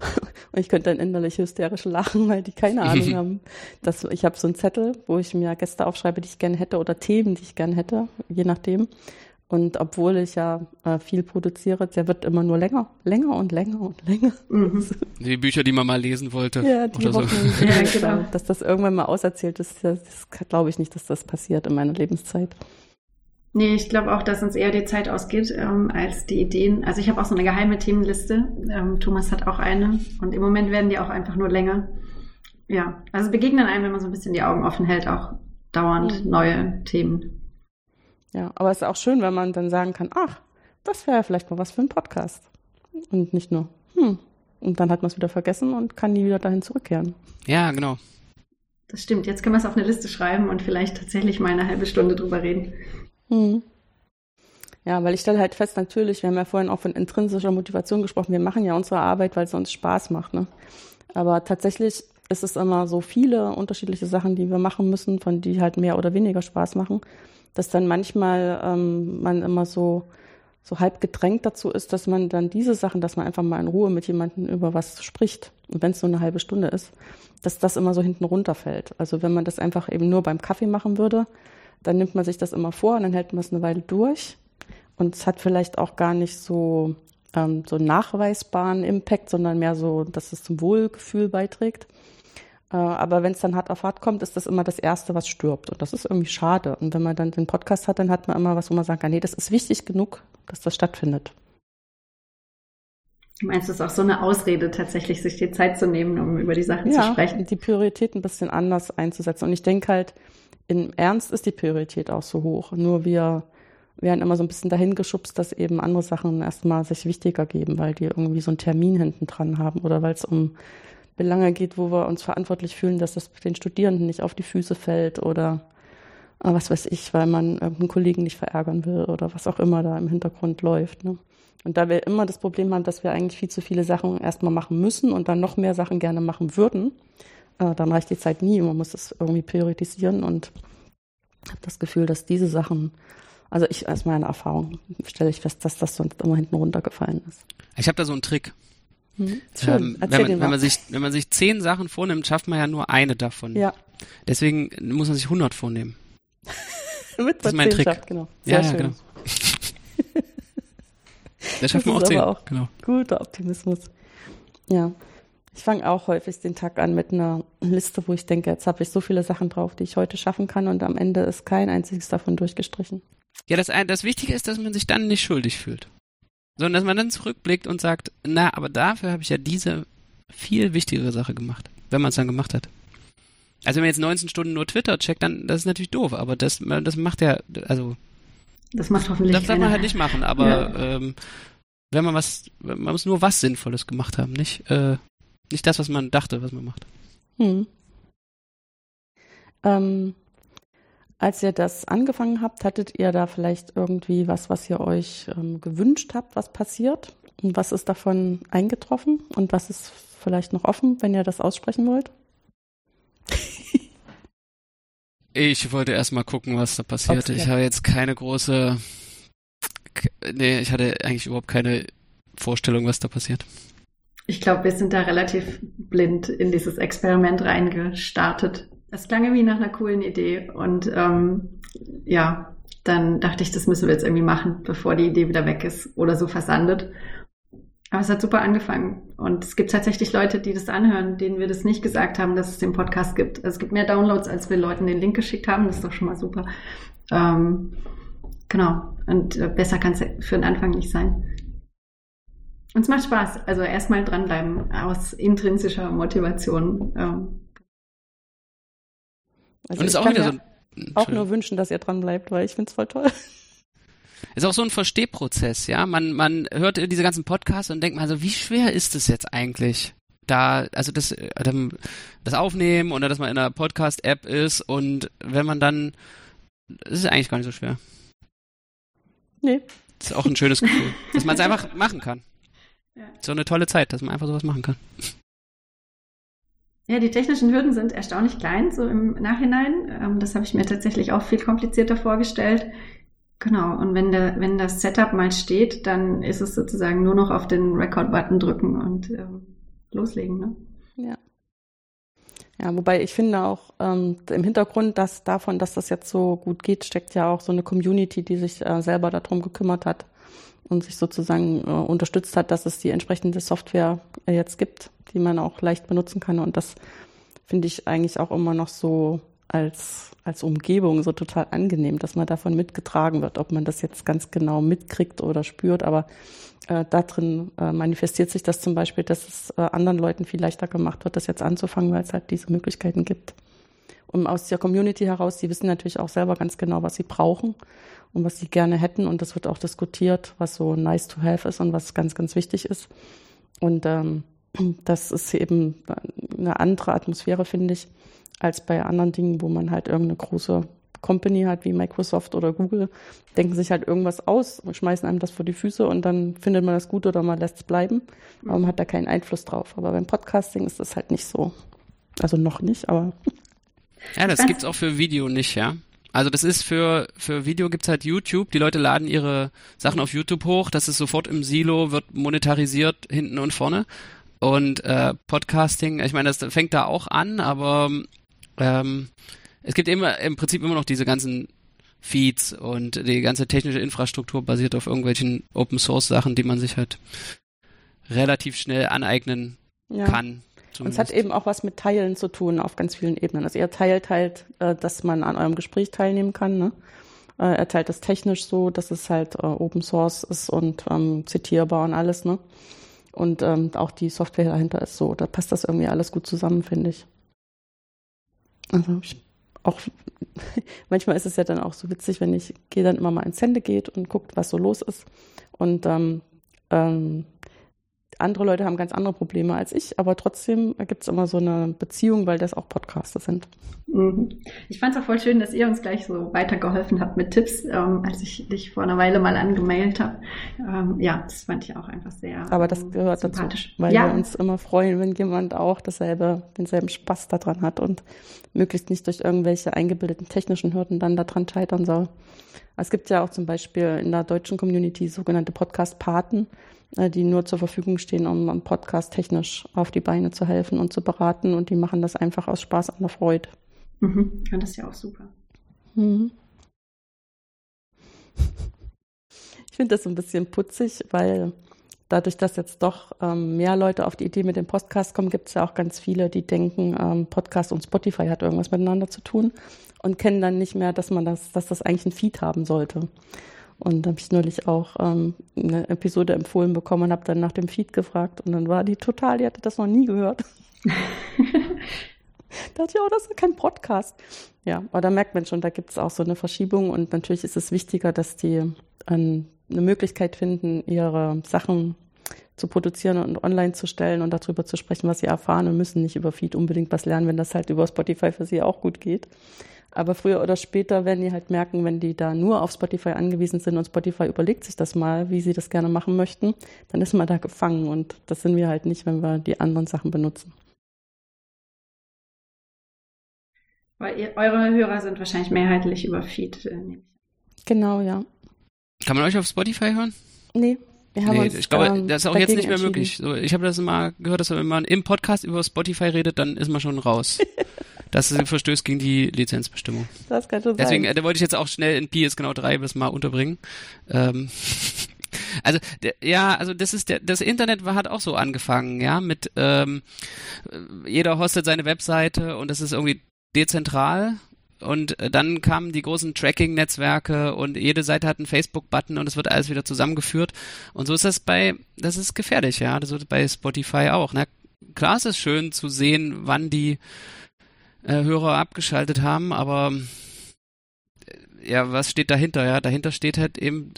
Und ich könnte dann innerlich hysterisch lachen, weil die keine Ahnung haben. Dass ich habe so einen Zettel, wo ich mir Gäste aufschreibe, die ich gerne hätte oder Themen, die ich gerne hätte, je nachdem. Und obwohl ich ja äh, viel produziere, der wird immer nur länger, länger und länger und länger. Mhm. Die Bücher, die man mal lesen wollte. Ja, die oder Wochen, so. ja, genau. Dass das irgendwann mal auserzählt ist, das, das glaube ich nicht, dass das passiert in meiner Lebenszeit. Nee, ich glaube auch, dass uns eher die Zeit ausgeht ähm, als die Ideen. Also ich habe auch so eine geheime Themenliste. Ähm, Thomas hat auch eine. Und im Moment werden die auch einfach nur länger. Ja, also begegnen einem, wenn man so ein bisschen die Augen offen hält, auch dauernd mhm. neue Themen. Ja, aber es ist auch schön, wenn man dann sagen kann, ach, das wäre ja vielleicht mal was für einen Podcast. Und nicht nur, hm. Und dann hat man es wieder vergessen und kann nie wieder dahin zurückkehren. Ja, genau. Das stimmt. Jetzt können wir es auf eine Liste schreiben und vielleicht tatsächlich mal eine halbe Stunde drüber reden. Mhm. Ja, weil ich stelle halt fest, natürlich, wir haben ja vorhin auch von intrinsischer Motivation gesprochen, wir machen ja unsere Arbeit, weil es uns Spaß macht. Ne? Aber tatsächlich ist es immer so viele unterschiedliche Sachen, die wir machen müssen, von die halt mehr oder weniger Spaß machen, dass dann manchmal ähm, man immer so, so halb gedrängt dazu ist, dass man dann diese Sachen, dass man einfach mal in Ruhe mit jemandem über was spricht, wenn es nur eine halbe Stunde ist, dass das immer so hinten runterfällt. Also wenn man das einfach eben nur beim Kaffee machen würde, dann nimmt man sich das immer vor und dann hält man es eine Weile durch. Und es hat vielleicht auch gar nicht so, ähm, so nachweisbaren Impact, sondern mehr so, dass es zum Wohlgefühl beiträgt. Äh, aber wenn es dann hart auf hart kommt, ist das immer das Erste, was stirbt. Und das ist irgendwie schade. Und wenn man dann den Podcast hat, dann hat man immer was, wo man sagen kann, nee, das ist wichtig genug, dass das stattfindet. Meinst du, es ist auch so eine Ausrede, tatsächlich sich die Zeit zu nehmen, um über die Sachen ja, zu sprechen? die Priorität ein bisschen anders einzusetzen. Und ich denke halt, im Ernst ist die Priorität auch so hoch. Nur wir werden immer so ein bisschen dahin geschubst, dass eben andere Sachen erstmal sich wichtiger geben, weil die irgendwie so einen Termin hinten dran haben oder weil es um Belange geht, wo wir uns verantwortlich fühlen, dass das den Studierenden nicht auf die Füße fällt oder äh, was weiß ich, weil man irgendeinen Kollegen nicht verärgern will oder was auch immer da im Hintergrund läuft. Ne? Und da wir immer das Problem haben, dass wir eigentlich viel zu viele Sachen erstmal machen müssen und dann noch mehr Sachen gerne machen würden, äh, dann reicht die Zeit nie. Man muss das irgendwie priorisieren und habe das Gefühl, dass diese Sachen, also ich aus meiner Erfahrung stelle ich fest, dass das sonst immer hinten runtergefallen ist. Ich habe da so einen Trick. Hm? Ähm, wenn, man, wenn, man sich, wenn man sich zehn Sachen vornimmt, schafft man ja nur eine davon. Ja, Deswegen muss man sich 100 vornehmen. mit Das ist mein Trick. Patenschaft, genau. Sehr ja, ja, schön. genau. Da schafft man Das auch zehn. auch- Genau. Guter Optimismus. Ja. Ich fange auch häufig den Tag an mit einer Liste, wo ich denke, jetzt habe ich so viele Sachen drauf, die ich heute schaffen kann und am Ende ist kein einziges davon durchgestrichen. Ja, das, das Wichtige ist, dass man sich dann nicht schuldig fühlt. Sondern dass man dann zurückblickt und sagt, na, aber dafür habe ich ja diese viel wichtigere Sache gemacht, wenn man es dann gemacht hat. Also wenn man jetzt 19 Stunden nur Twitter checkt, dann das ist natürlich doof, aber das, das macht ja, also Das macht hoffentlich das darf man halt nicht machen, aber ähm, wenn man was, man muss nur was Sinnvolles gemacht haben, nicht, äh, nicht das, was man dachte, was man macht. Hm. Ähm, als ihr das angefangen habt, hattet ihr da vielleicht irgendwie was, was ihr euch ähm, gewünscht habt, was passiert? Und was ist davon eingetroffen? Und was ist vielleicht noch offen, wenn ihr das aussprechen wollt? Ich wollte erst mal gucken, was da passiert. Okay. Ich habe jetzt keine große, nee, ich hatte eigentlich überhaupt keine Vorstellung, was da passiert. Ich glaube, wir sind da relativ blind in dieses Experiment reingestartet. Es klang irgendwie nach einer coolen Idee und ähm, ja, dann dachte ich, das müssen wir jetzt irgendwie machen, bevor die Idee wieder weg ist oder so versandet. Aber es hat super angefangen und es gibt tatsächlich Leute, die das anhören, denen wir das nicht gesagt haben, dass es den Podcast gibt. Also es gibt mehr Downloads, als wir Leuten den Link geschickt haben. Das ist doch schon mal super. Ähm, genau. Und äh, besser kann es für den Anfang nicht sein. Und es macht Spaß. Also erstmal dranbleiben aus intrinsischer Motivation. Ähm, Also Und ist ich auch wieder so auch nur wünschen, dass ihr dran bleibt, weil ich finde es voll toll. Ist auch so ein Verstehprozess, ja. Man, man hört diese ganzen Podcasts und denkt mal so, wie schwer ist es jetzt eigentlich? Da, also das, äh, das Aufnehmen oder dass man in einer Podcast-App ist und wenn man dann, das ist eigentlich gar nicht so schwer. Nee. Das ist auch ein schönes Gefühl, dass man es einfach machen kann. Ja. So eine tolle Zeit, dass man einfach sowas machen kann. Ja, die technischen Hürden sind erstaunlich klein, so im Nachhinein. Ähm, das habe ich mir tatsächlich auch viel komplizierter vorgestellt. Genau, und wenn, der, wenn das Setup mal steht, dann ist es sozusagen nur noch auf den Record-Button drücken und ähm, loslegen. Ne? Ja. Ja, wobei ich finde auch ähm, im Hintergrund, dass davon, dass das jetzt so gut geht, steckt ja auch so eine Community, die sich äh, selber darum gekümmert hat und sich sozusagen äh, unterstützt hat, dass es die entsprechende Software äh, jetzt gibt, die man auch leicht benutzen kann. Und das finde ich eigentlich auch immer noch so als, als Umgebung so total angenehm, dass man davon mitgetragen wird, ob man das jetzt ganz genau mitkriegt oder spürt. Aber äh, da drin äh, manifestiert sich das zum Beispiel, dass es äh, anderen Leuten viel leichter gemacht wird, das jetzt anzufangen, weil es halt diese Möglichkeiten gibt. Und aus der Community heraus, die wissen natürlich auch selber ganz genau, was sie brauchen und was sie gerne hätten. Und das wird auch diskutiert, was so nice to have ist und was ganz, ganz wichtig ist. Und ähm, das ist eben eine andere Atmosphäre, finde ich, als bei anderen Dingen, wo man halt irgendeine große Company hat wie Microsoft oder Google, denken sich halt irgendwas aus, schmeißen einem das vor die Füße und dann findet man das gut oder man lässt es bleiben. Aber man hat da keinen Einfluss drauf. Aber beim Podcasting ist das halt nicht so. Also noch nicht, aber Ja, das Was? gibt's auch für Video nicht, ja. Also das ist für, für Video gibt's halt YouTube. Die Leute laden ihre Sachen auf YouTube hoch. Das ist sofort im Silo, wird monetarisiert hinten und vorne. Und äh, Podcasting, ich meine, das fängt da auch an, aber ähm, es gibt immer im Prinzip immer noch diese ganzen Feeds und die ganze technische Infrastruktur basiert auf irgendwelchen Open Source Sachen, die man sich halt relativ schnell aneignen ja. kann. Und es hat eben auch was mit Teilen zu tun auf ganz vielen Ebenen. Also ihr teilt halt, äh, dass man an eurem Gespräch teilnehmen kann. Ne? Äh, er teilt das technisch so, dass es halt äh, Open Source ist und ähm, zitierbar und alles. Ne? Und ähm, auch die Software dahinter ist so. Da passt das irgendwie alles gut zusammen, finde ich. Also ich auch manchmal ist es ja dann auch so witzig, wenn ich gehe dann immer mal ins Sendegeht und guckt, was so los ist. Und ähm, ähm, andere Leute haben ganz andere Probleme als ich, aber trotzdem gibt es immer so eine Beziehung, weil das auch Podcaster sind. Mhm. Ich fand es auch voll schön, dass ihr uns gleich so weitergeholfen habt mit Tipps, ähm, als ich dich vor einer Weile mal angemailt habe. Ähm, ja, das fand ich auch einfach sehr Aber das gehört dazu, weil ja. wir uns immer freuen, wenn jemand auch dasselbe, denselben Spaß daran hat und möglichst nicht durch irgendwelche eingebildeten technischen Hürden dann daran scheitern soll. Es gibt ja auch zum Beispiel in der deutschen Community sogenannte Podcast-Paten, die nur zur Verfügung stehen, um am Podcast technisch auf die Beine zu helfen und zu beraten. Und die machen das einfach aus Spaß an der Freude. Mhm. Ja, das ist ja auch super. Mhm. Ich finde das so ein bisschen putzig, weil dadurch, dass jetzt doch ähm, mehr Leute auf die Idee mit dem Podcast kommen, gibt es ja auch ganz viele, die denken, ähm, Podcast und Spotify hat irgendwas miteinander zu tun und kennen dann nicht mehr, dass man das, dass das eigentlich ein Feed haben sollte. Und da habe ich neulich auch ähm, eine Episode empfohlen bekommen und habe dann nach dem Feed gefragt und dann war die total, die hatte das noch nie gehört. da dachte ich, oh, das ist kein Podcast. Ja, aber da merkt man schon, da gibt es auch so eine Verschiebung und natürlich ist es wichtiger, dass die ähm, eine Möglichkeit finden, ihre Sachen zu produzieren und online zu stellen und darüber zu sprechen, was sie erfahren und müssen nicht über Feed unbedingt was lernen, wenn das halt über Spotify für sie auch gut geht. Aber früher oder später werden die halt merken, wenn die da nur auf Spotify angewiesen sind und Spotify überlegt sich das mal, wie sie das gerne machen möchten, dann ist man da gefangen und das sind wir halt nicht, wenn wir die anderen Sachen benutzen. Weil ihr, eure Hörer sind wahrscheinlich mehrheitlich über Feed. Äh, genau, ja. Kann man euch auf Spotify hören? Nee. Wir haben nee, uns, ich glaube, ähm, das ist auch jetzt nicht mehr möglich. So, ich habe das immer gehört, dass wenn man im Podcast über Spotify redet, dann ist man schon raus. Das verstößt gegen die Lizenzbestimmung. Das kann schon Deswegen, sein. Äh, da wollte ich jetzt auch schnell in PS genau 3 bis mal unterbringen. Ähm, also der, ja, also das ist der, das Internet hat auch so angefangen, ja, mit ähm, jeder hostet seine Webseite und das ist irgendwie dezentral und äh, dann kamen die großen Tracking-Netzwerke und jede Seite hat einen Facebook-Button und es wird alles wieder zusammengeführt. Und so ist das bei, das ist gefährlich, ja. Das wird bei Spotify auch. Ne? Klar, es ist schön zu sehen, wann die Hörer abgeschaltet haben, aber äh, ja, was steht dahinter? Ja, dahinter steht halt eben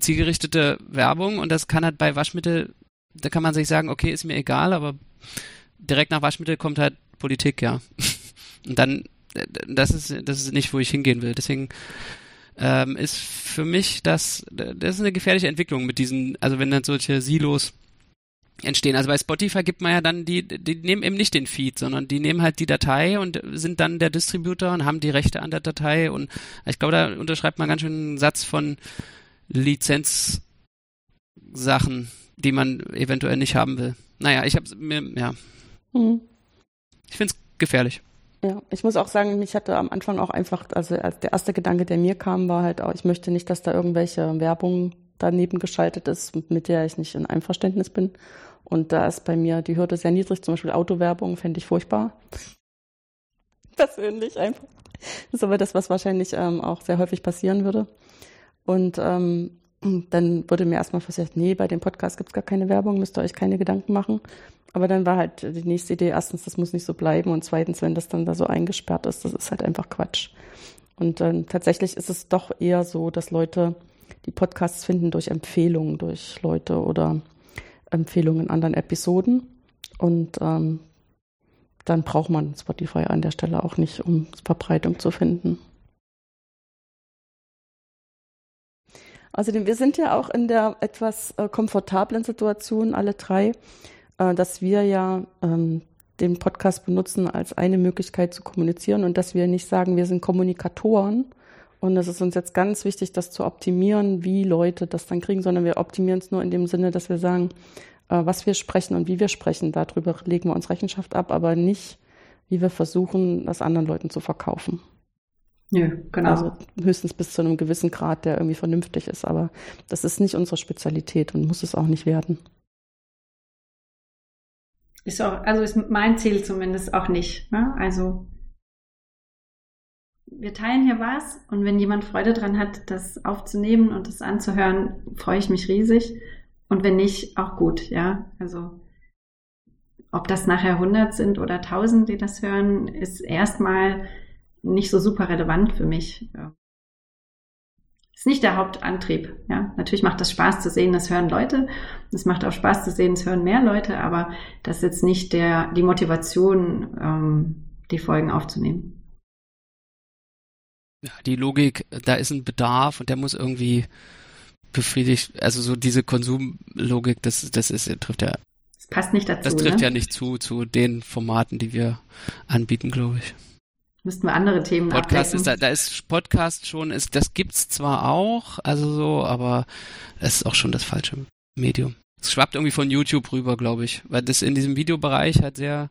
zielgerichtete Werbung und das kann halt bei Waschmittel, da kann man sich sagen, okay, ist mir egal, aber direkt nach Waschmittel kommt halt Politik, ja. Und dann, äh, das ist, das ist nicht, wo ich hingehen will. Deswegen ähm, ist für mich das, das ist eine gefährliche Entwicklung mit diesen, also wenn dann solche Silos entstehen. Also bei Spotify gibt man ja dann die, die nehmen eben nicht den Feed, sondern die nehmen halt die Datei und sind dann der Distributor und haben die Rechte an der Datei und ich glaube, da unterschreibt man ganz schön einen Satz von Lizenzsachen, die man eventuell nicht haben will. Naja, ich habe mir, ja. Mhm. Ich finde es gefährlich. Ja, ich muss auch sagen, mich hatte am Anfang auch einfach, also als der erste Gedanke, der mir kam, war halt auch, ich möchte nicht, dass da irgendwelche Werbung daneben geschaltet ist, mit der ich nicht in Einverständnis bin. Und da ist bei mir die Hürde sehr niedrig. Zum Beispiel Autowerbung fände ich furchtbar. Persönlich einfach. Das ist aber das, was wahrscheinlich ähm, auch sehr häufig passieren würde. Und ähm, dann wurde mir erstmal versichert, nee, bei dem Podcast gibt es gar keine Werbung, müsst ihr euch keine Gedanken machen. Aber dann war halt die nächste Idee, erstens, das muss nicht so bleiben und zweitens, wenn das dann da so eingesperrt ist, das ist halt einfach Quatsch. Und ähm, tatsächlich ist es doch eher so, dass Leute die Podcasts finden durch Empfehlungen durch Leute oder Empfehlungen in anderen Episoden. Und ähm, dann braucht man Spotify an der Stelle auch nicht, um Verbreitung zu finden. Außerdem, wir sind ja auch in der etwas äh, komfortablen Situation, alle drei, äh, dass wir ja ähm, den Podcast benutzen als eine Möglichkeit zu kommunizieren und dass wir nicht sagen, wir sind Kommunikatoren, und es ist uns jetzt ganz wichtig, das zu optimieren, wie Leute das dann kriegen, sondern wir optimieren es nur in dem Sinne, dass wir sagen, äh, was wir sprechen und wie wir sprechen. Darüber legen wir uns Rechenschaft ab, aber nicht, wie wir versuchen, das anderen Leuten zu verkaufen. Ja, genau. Also höchstens bis zu einem gewissen Grad, der irgendwie vernünftig ist, aber das ist nicht unsere Spezialität und muss es auch nicht werden. Ist auch, also ist mein Ziel zumindest auch nicht. Ne? Also wir teilen hier was und wenn jemand Freude dran hat, das aufzunehmen und das anzuhören, freue ich mich riesig. Und wenn nicht, auch gut, ja. Also ob das nachher 100 sind oder 1000, die das hören, ist erstmal nicht so super relevant für mich. Ist nicht der Hauptantrieb. Ja, natürlich macht das Spaß zu sehen, das hören Leute. Es macht auch Spaß zu sehen, es hören mehr Leute, aber das ist jetzt nicht der, die Motivation, ähm, die Folgen aufzunehmen. Ja, die Logik, da ist ein Bedarf und der muss irgendwie befriedigt, also so diese Konsumlogik, das, das ist, trifft ja das passt nicht dazu. Das trifft ne? ja nicht zu, zu den Formaten, die wir anbieten, glaube ich. Müssten wir andere Themen Podcast abdecken. ist da, da ist Podcast schon, ist, das gibt's zwar auch, also so, aber es ist auch schon das falsche Medium. Es schwappt irgendwie von YouTube rüber, glaube ich, weil das in diesem Videobereich halt sehr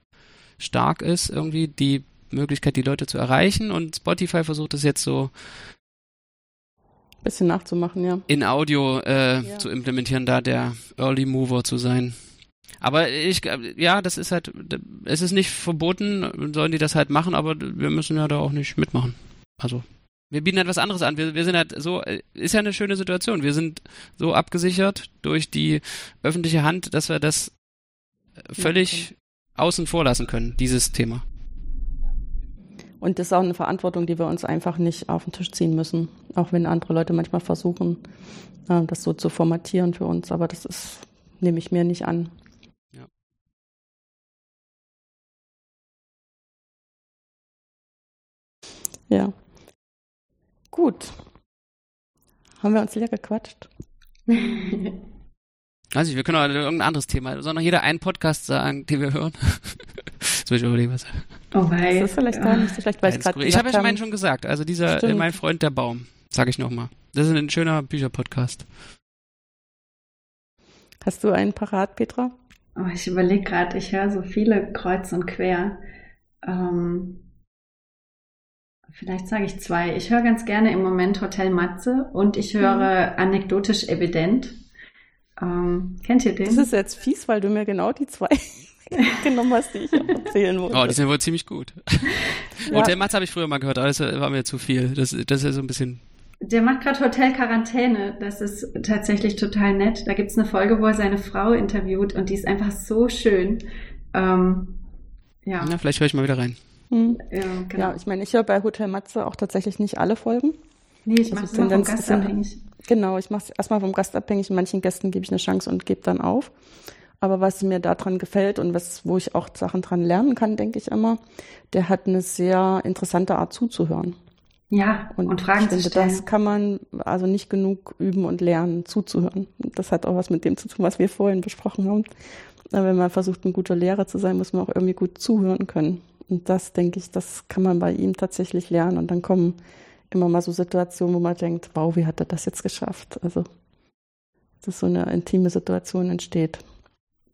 stark ist, irgendwie die Möglichkeit, die Leute zu erreichen und Spotify versucht es jetzt so bisschen nachzumachen, ja. In Audio äh, ja. zu implementieren, da der Early Mover zu sein. Aber ich, ja, das ist halt, es ist nicht verboten, sollen die das halt machen, aber wir müssen ja da auch nicht mitmachen. Also, wir bieten halt was anderes an. Wir, wir sind halt so, ist ja eine schöne Situation. Wir sind so abgesichert durch die öffentliche Hand, dass wir das völlig ja, außen vor lassen können, dieses Thema. Und das ist auch eine Verantwortung, die wir uns einfach nicht auf den Tisch ziehen müssen. Auch wenn andere Leute manchmal versuchen, äh, das so zu formatieren für uns. Aber das ist, nehme ich mir nicht an. Ja. Gut. Haben wir uns leer gequatscht? Weiß ich, wir können auch irgendein anderes Thema. Soll noch jeder einen Podcast sagen, den wir hören? Jetzt muss ich überlegen, was. Oh wei. Das ist vielleicht gar nicht so schlecht, weil ich gerade Ich habe ja schon meinen schon gesagt. Also dieser, Stimmt. mein Freund der Baum, sage ich nochmal. Das ist ein schöner Bücherpodcast. Hast du einen parat, Petra? Oh, ich überlege gerade, ich höre so viele kreuz und quer. Ähm, Vielleicht sage ich zwei. Ich höre ganz gerne im Moment Hotel Matze und ich höre mhm. anekdotisch evident. Ähm, kennt ihr den? Das ist jetzt fies, weil du mir genau die zwei genommen hast, die ich auch erzählen wollte. Oh, die sind wohl ziemlich gut. ja. Hotel Matze habe ich früher mal gehört, aber das war mir zu viel. Das, das ist ja so ein bisschen. Der macht gerade Hotel Quarantäne. Das ist tatsächlich total nett. Da gibt es eine Folge, wo er seine Frau interviewt und die ist einfach so schön. Ähm, ja. Na, vielleicht höre ich mal wieder rein. Hm. Ja, genau. ja, ich meine, ich höre bei Hotel Matze auch tatsächlich nicht alle Folgen. Nee, ich mache es also vom Gast abhängig. Genau, ich mache es erstmal vom Gast abhängig. Manchen Gästen gebe ich eine Chance und gebe dann auf. Aber was mir daran gefällt und was, wo ich auch Sachen dran lernen kann, denke ich immer, der hat eine sehr interessante Art zuzuhören. Ja, und, und Fragen ich finde, zu stellen. Das kann man also nicht genug üben und lernen, zuzuhören. Das hat auch was mit dem zu tun, was wir vorhin besprochen haben. Wenn man versucht, ein guter Lehrer zu sein, muss man auch irgendwie gut zuhören können. Und das, denke ich, das kann man bei ihm tatsächlich lernen. Und dann kommen immer mal so Situationen, wo man denkt, wow, wie hat er das jetzt geschafft? Also, dass so eine intime Situation entsteht.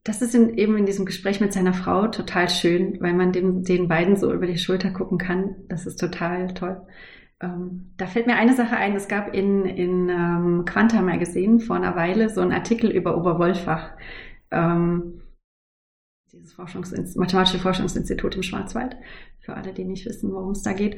Das ist in, eben in diesem Gespräch mit seiner Frau total schön, weil man dem, den beiden so über die Schulter gucken kann. Das ist total toll. Ähm, da fällt mir eine Sache ein. Es gab in, in ähm, Quanta Magazine vor einer Weile so einen Artikel über Oberwolfach. Ähm, dieses Forschungsinst mathematische Forschungsinstitut im Schwarzwald für alle, die nicht wissen, worum es da geht.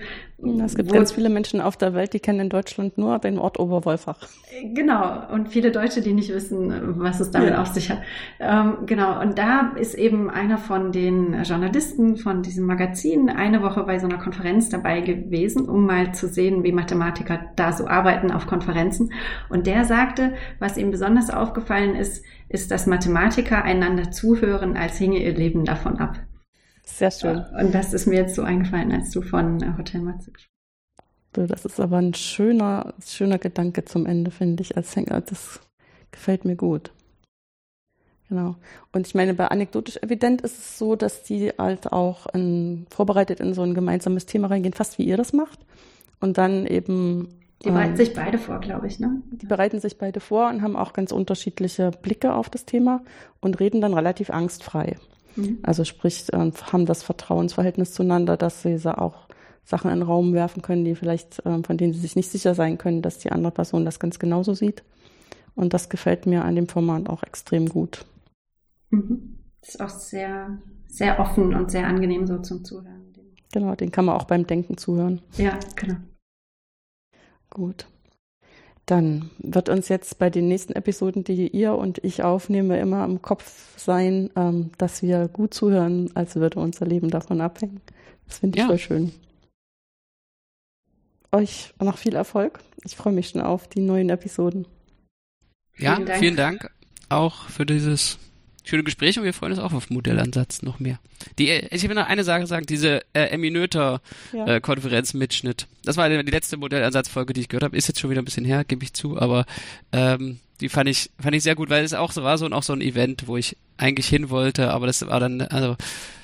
Es gibt Wo, ganz viele Menschen auf der Welt, die kennen in Deutschland nur den Ort Oberwolfach. Genau, und viele Deutsche, die nicht wissen, was es damit ja. auf sich hat. Ähm, genau, und da ist eben einer von den Journalisten von diesem Magazin eine Woche bei so einer Konferenz dabei gewesen, um mal zu sehen, wie Mathematiker da so arbeiten auf Konferenzen. Und der sagte, was ihm besonders aufgefallen ist, ist, dass Mathematiker einander zuhören, als hinge ihr Leben davon ab. Sehr schön. Und das ist mir jetzt so eingefallen, als du von äh, Hotel Matze gesprochen hast. Das ist aber ein schöner, schöner Gedanke zum Ende, finde ich, als Hänger. Das gefällt mir gut. Genau. Und ich meine, bei anekdotisch evident ist es so, dass die halt auch in, vorbereitet in so ein gemeinsames Thema reingehen, fast wie ihr das macht. Und dann eben. Die bereiten ähm, sich beide vor, glaube ich, ne? Die bereiten sich beide vor und haben auch ganz unterschiedliche Blicke auf das Thema und reden dann relativ angstfrei. Mhm. Also sprich, äh, haben das Vertrauensverhältnis zueinander, dass sie auch Sachen in den Raum werfen können, die vielleicht, äh, von denen sie sich nicht sicher sein können, dass die andere Person das ganz genauso sieht. Und das gefällt mir an dem Format auch extrem gut. Mhm. Ist auch sehr, sehr offen und sehr angenehm so zum Zuhören. Genau, den kann man auch beim Denken zuhören. Ja, genau. Gut. Dann wird uns jetzt bei den nächsten Episoden, die ihr und ich aufnehmen, immer im Kopf sein, ähm, dass wir gut zuhören, als würde unser Leben davon abhängen. Das finde ich ja. voll schön. Euch noch viel Erfolg. Ich freue mich schon auf die neuen Episoden. Ja, vielen Dank, vielen Dank auch für dieses schöne Gespräch und wir freuen uns auch auf Modellansatz noch mehr. Die, äh, ich will noch eine Sache sagen, diese äh, Eminöter-Konferenz-Mitschnitt. Ja. Äh, das war die, die letzte Modellansatzfolge, die ich gehört habe. Ist jetzt schon wieder ein bisschen her, gebe ich zu, aber ähm, die fand ich, fand ich sehr gut, weil es auch so war so und auch so ein Event, wo ich eigentlich hin wollte, aber das war dann, also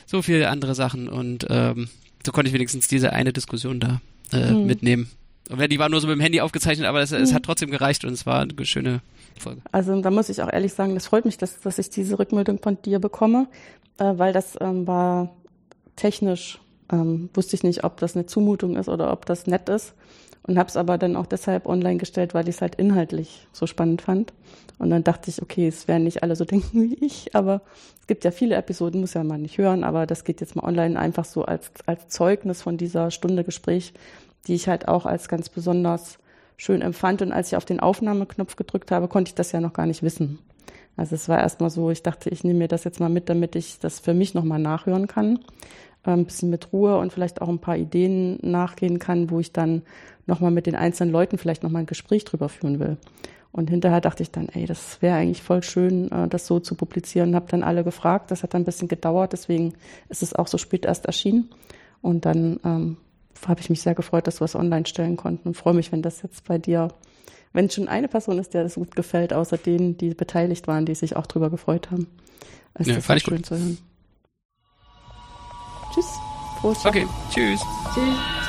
so viele andere Sachen und ähm, so konnte ich wenigstens diese eine Diskussion da äh, hm. mitnehmen. Die war nur so mit dem Handy aufgezeichnet, aber es, es hat trotzdem gereicht und es war eine schöne Folge. Also da muss ich auch ehrlich sagen, das freut mich, dass, dass ich diese Rückmeldung von dir bekomme, äh, weil das ähm, war technisch, ähm, wusste ich nicht, ob das eine Zumutung ist oder ob das nett ist und habe es aber dann auch deshalb online gestellt, weil ich es halt inhaltlich so spannend fand. Und dann dachte ich, okay, es werden nicht alle so denken wie ich, aber es gibt ja viele Episoden, muss ja mal nicht hören, aber das geht jetzt mal online einfach so als, als Zeugnis von dieser Stunde Gespräch, die ich halt auch als ganz besonders schön empfand. Und als ich auf den Aufnahmeknopf gedrückt habe, konnte ich das ja noch gar nicht wissen. Also es war erstmal so, ich dachte, ich nehme mir das jetzt mal mit, damit ich das für mich nochmal nachhören kann. Ein bisschen mit Ruhe und vielleicht auch ein paar Ideen nachgehen kann, wo ich dann nochmal mit den einzelnen Leuten vielleicht nochmal ein Gespräch drüber führen will. Und hinterher dachte ich dann, ey, das wäre eigentlich voll schön, äh, das so zu publizieren. Habe dann alle gefragt. Das hat dann ein bisschen gedauert, deswegen ist es auch so spät erst erschienen. Und dann ähm, habe ich mich sehr gefreut, dass wir es online stellen konnten und freue mich, wenn das jetzt bei dir, wenn schon eine Person ist, der das gut gefällt, außer denen, die beteiligt waren, die sich auch drüber gefreut haben. Ist ja, das schön gut. zu hören. Tschüss. Prost. Okay, tschüss. Tschüss.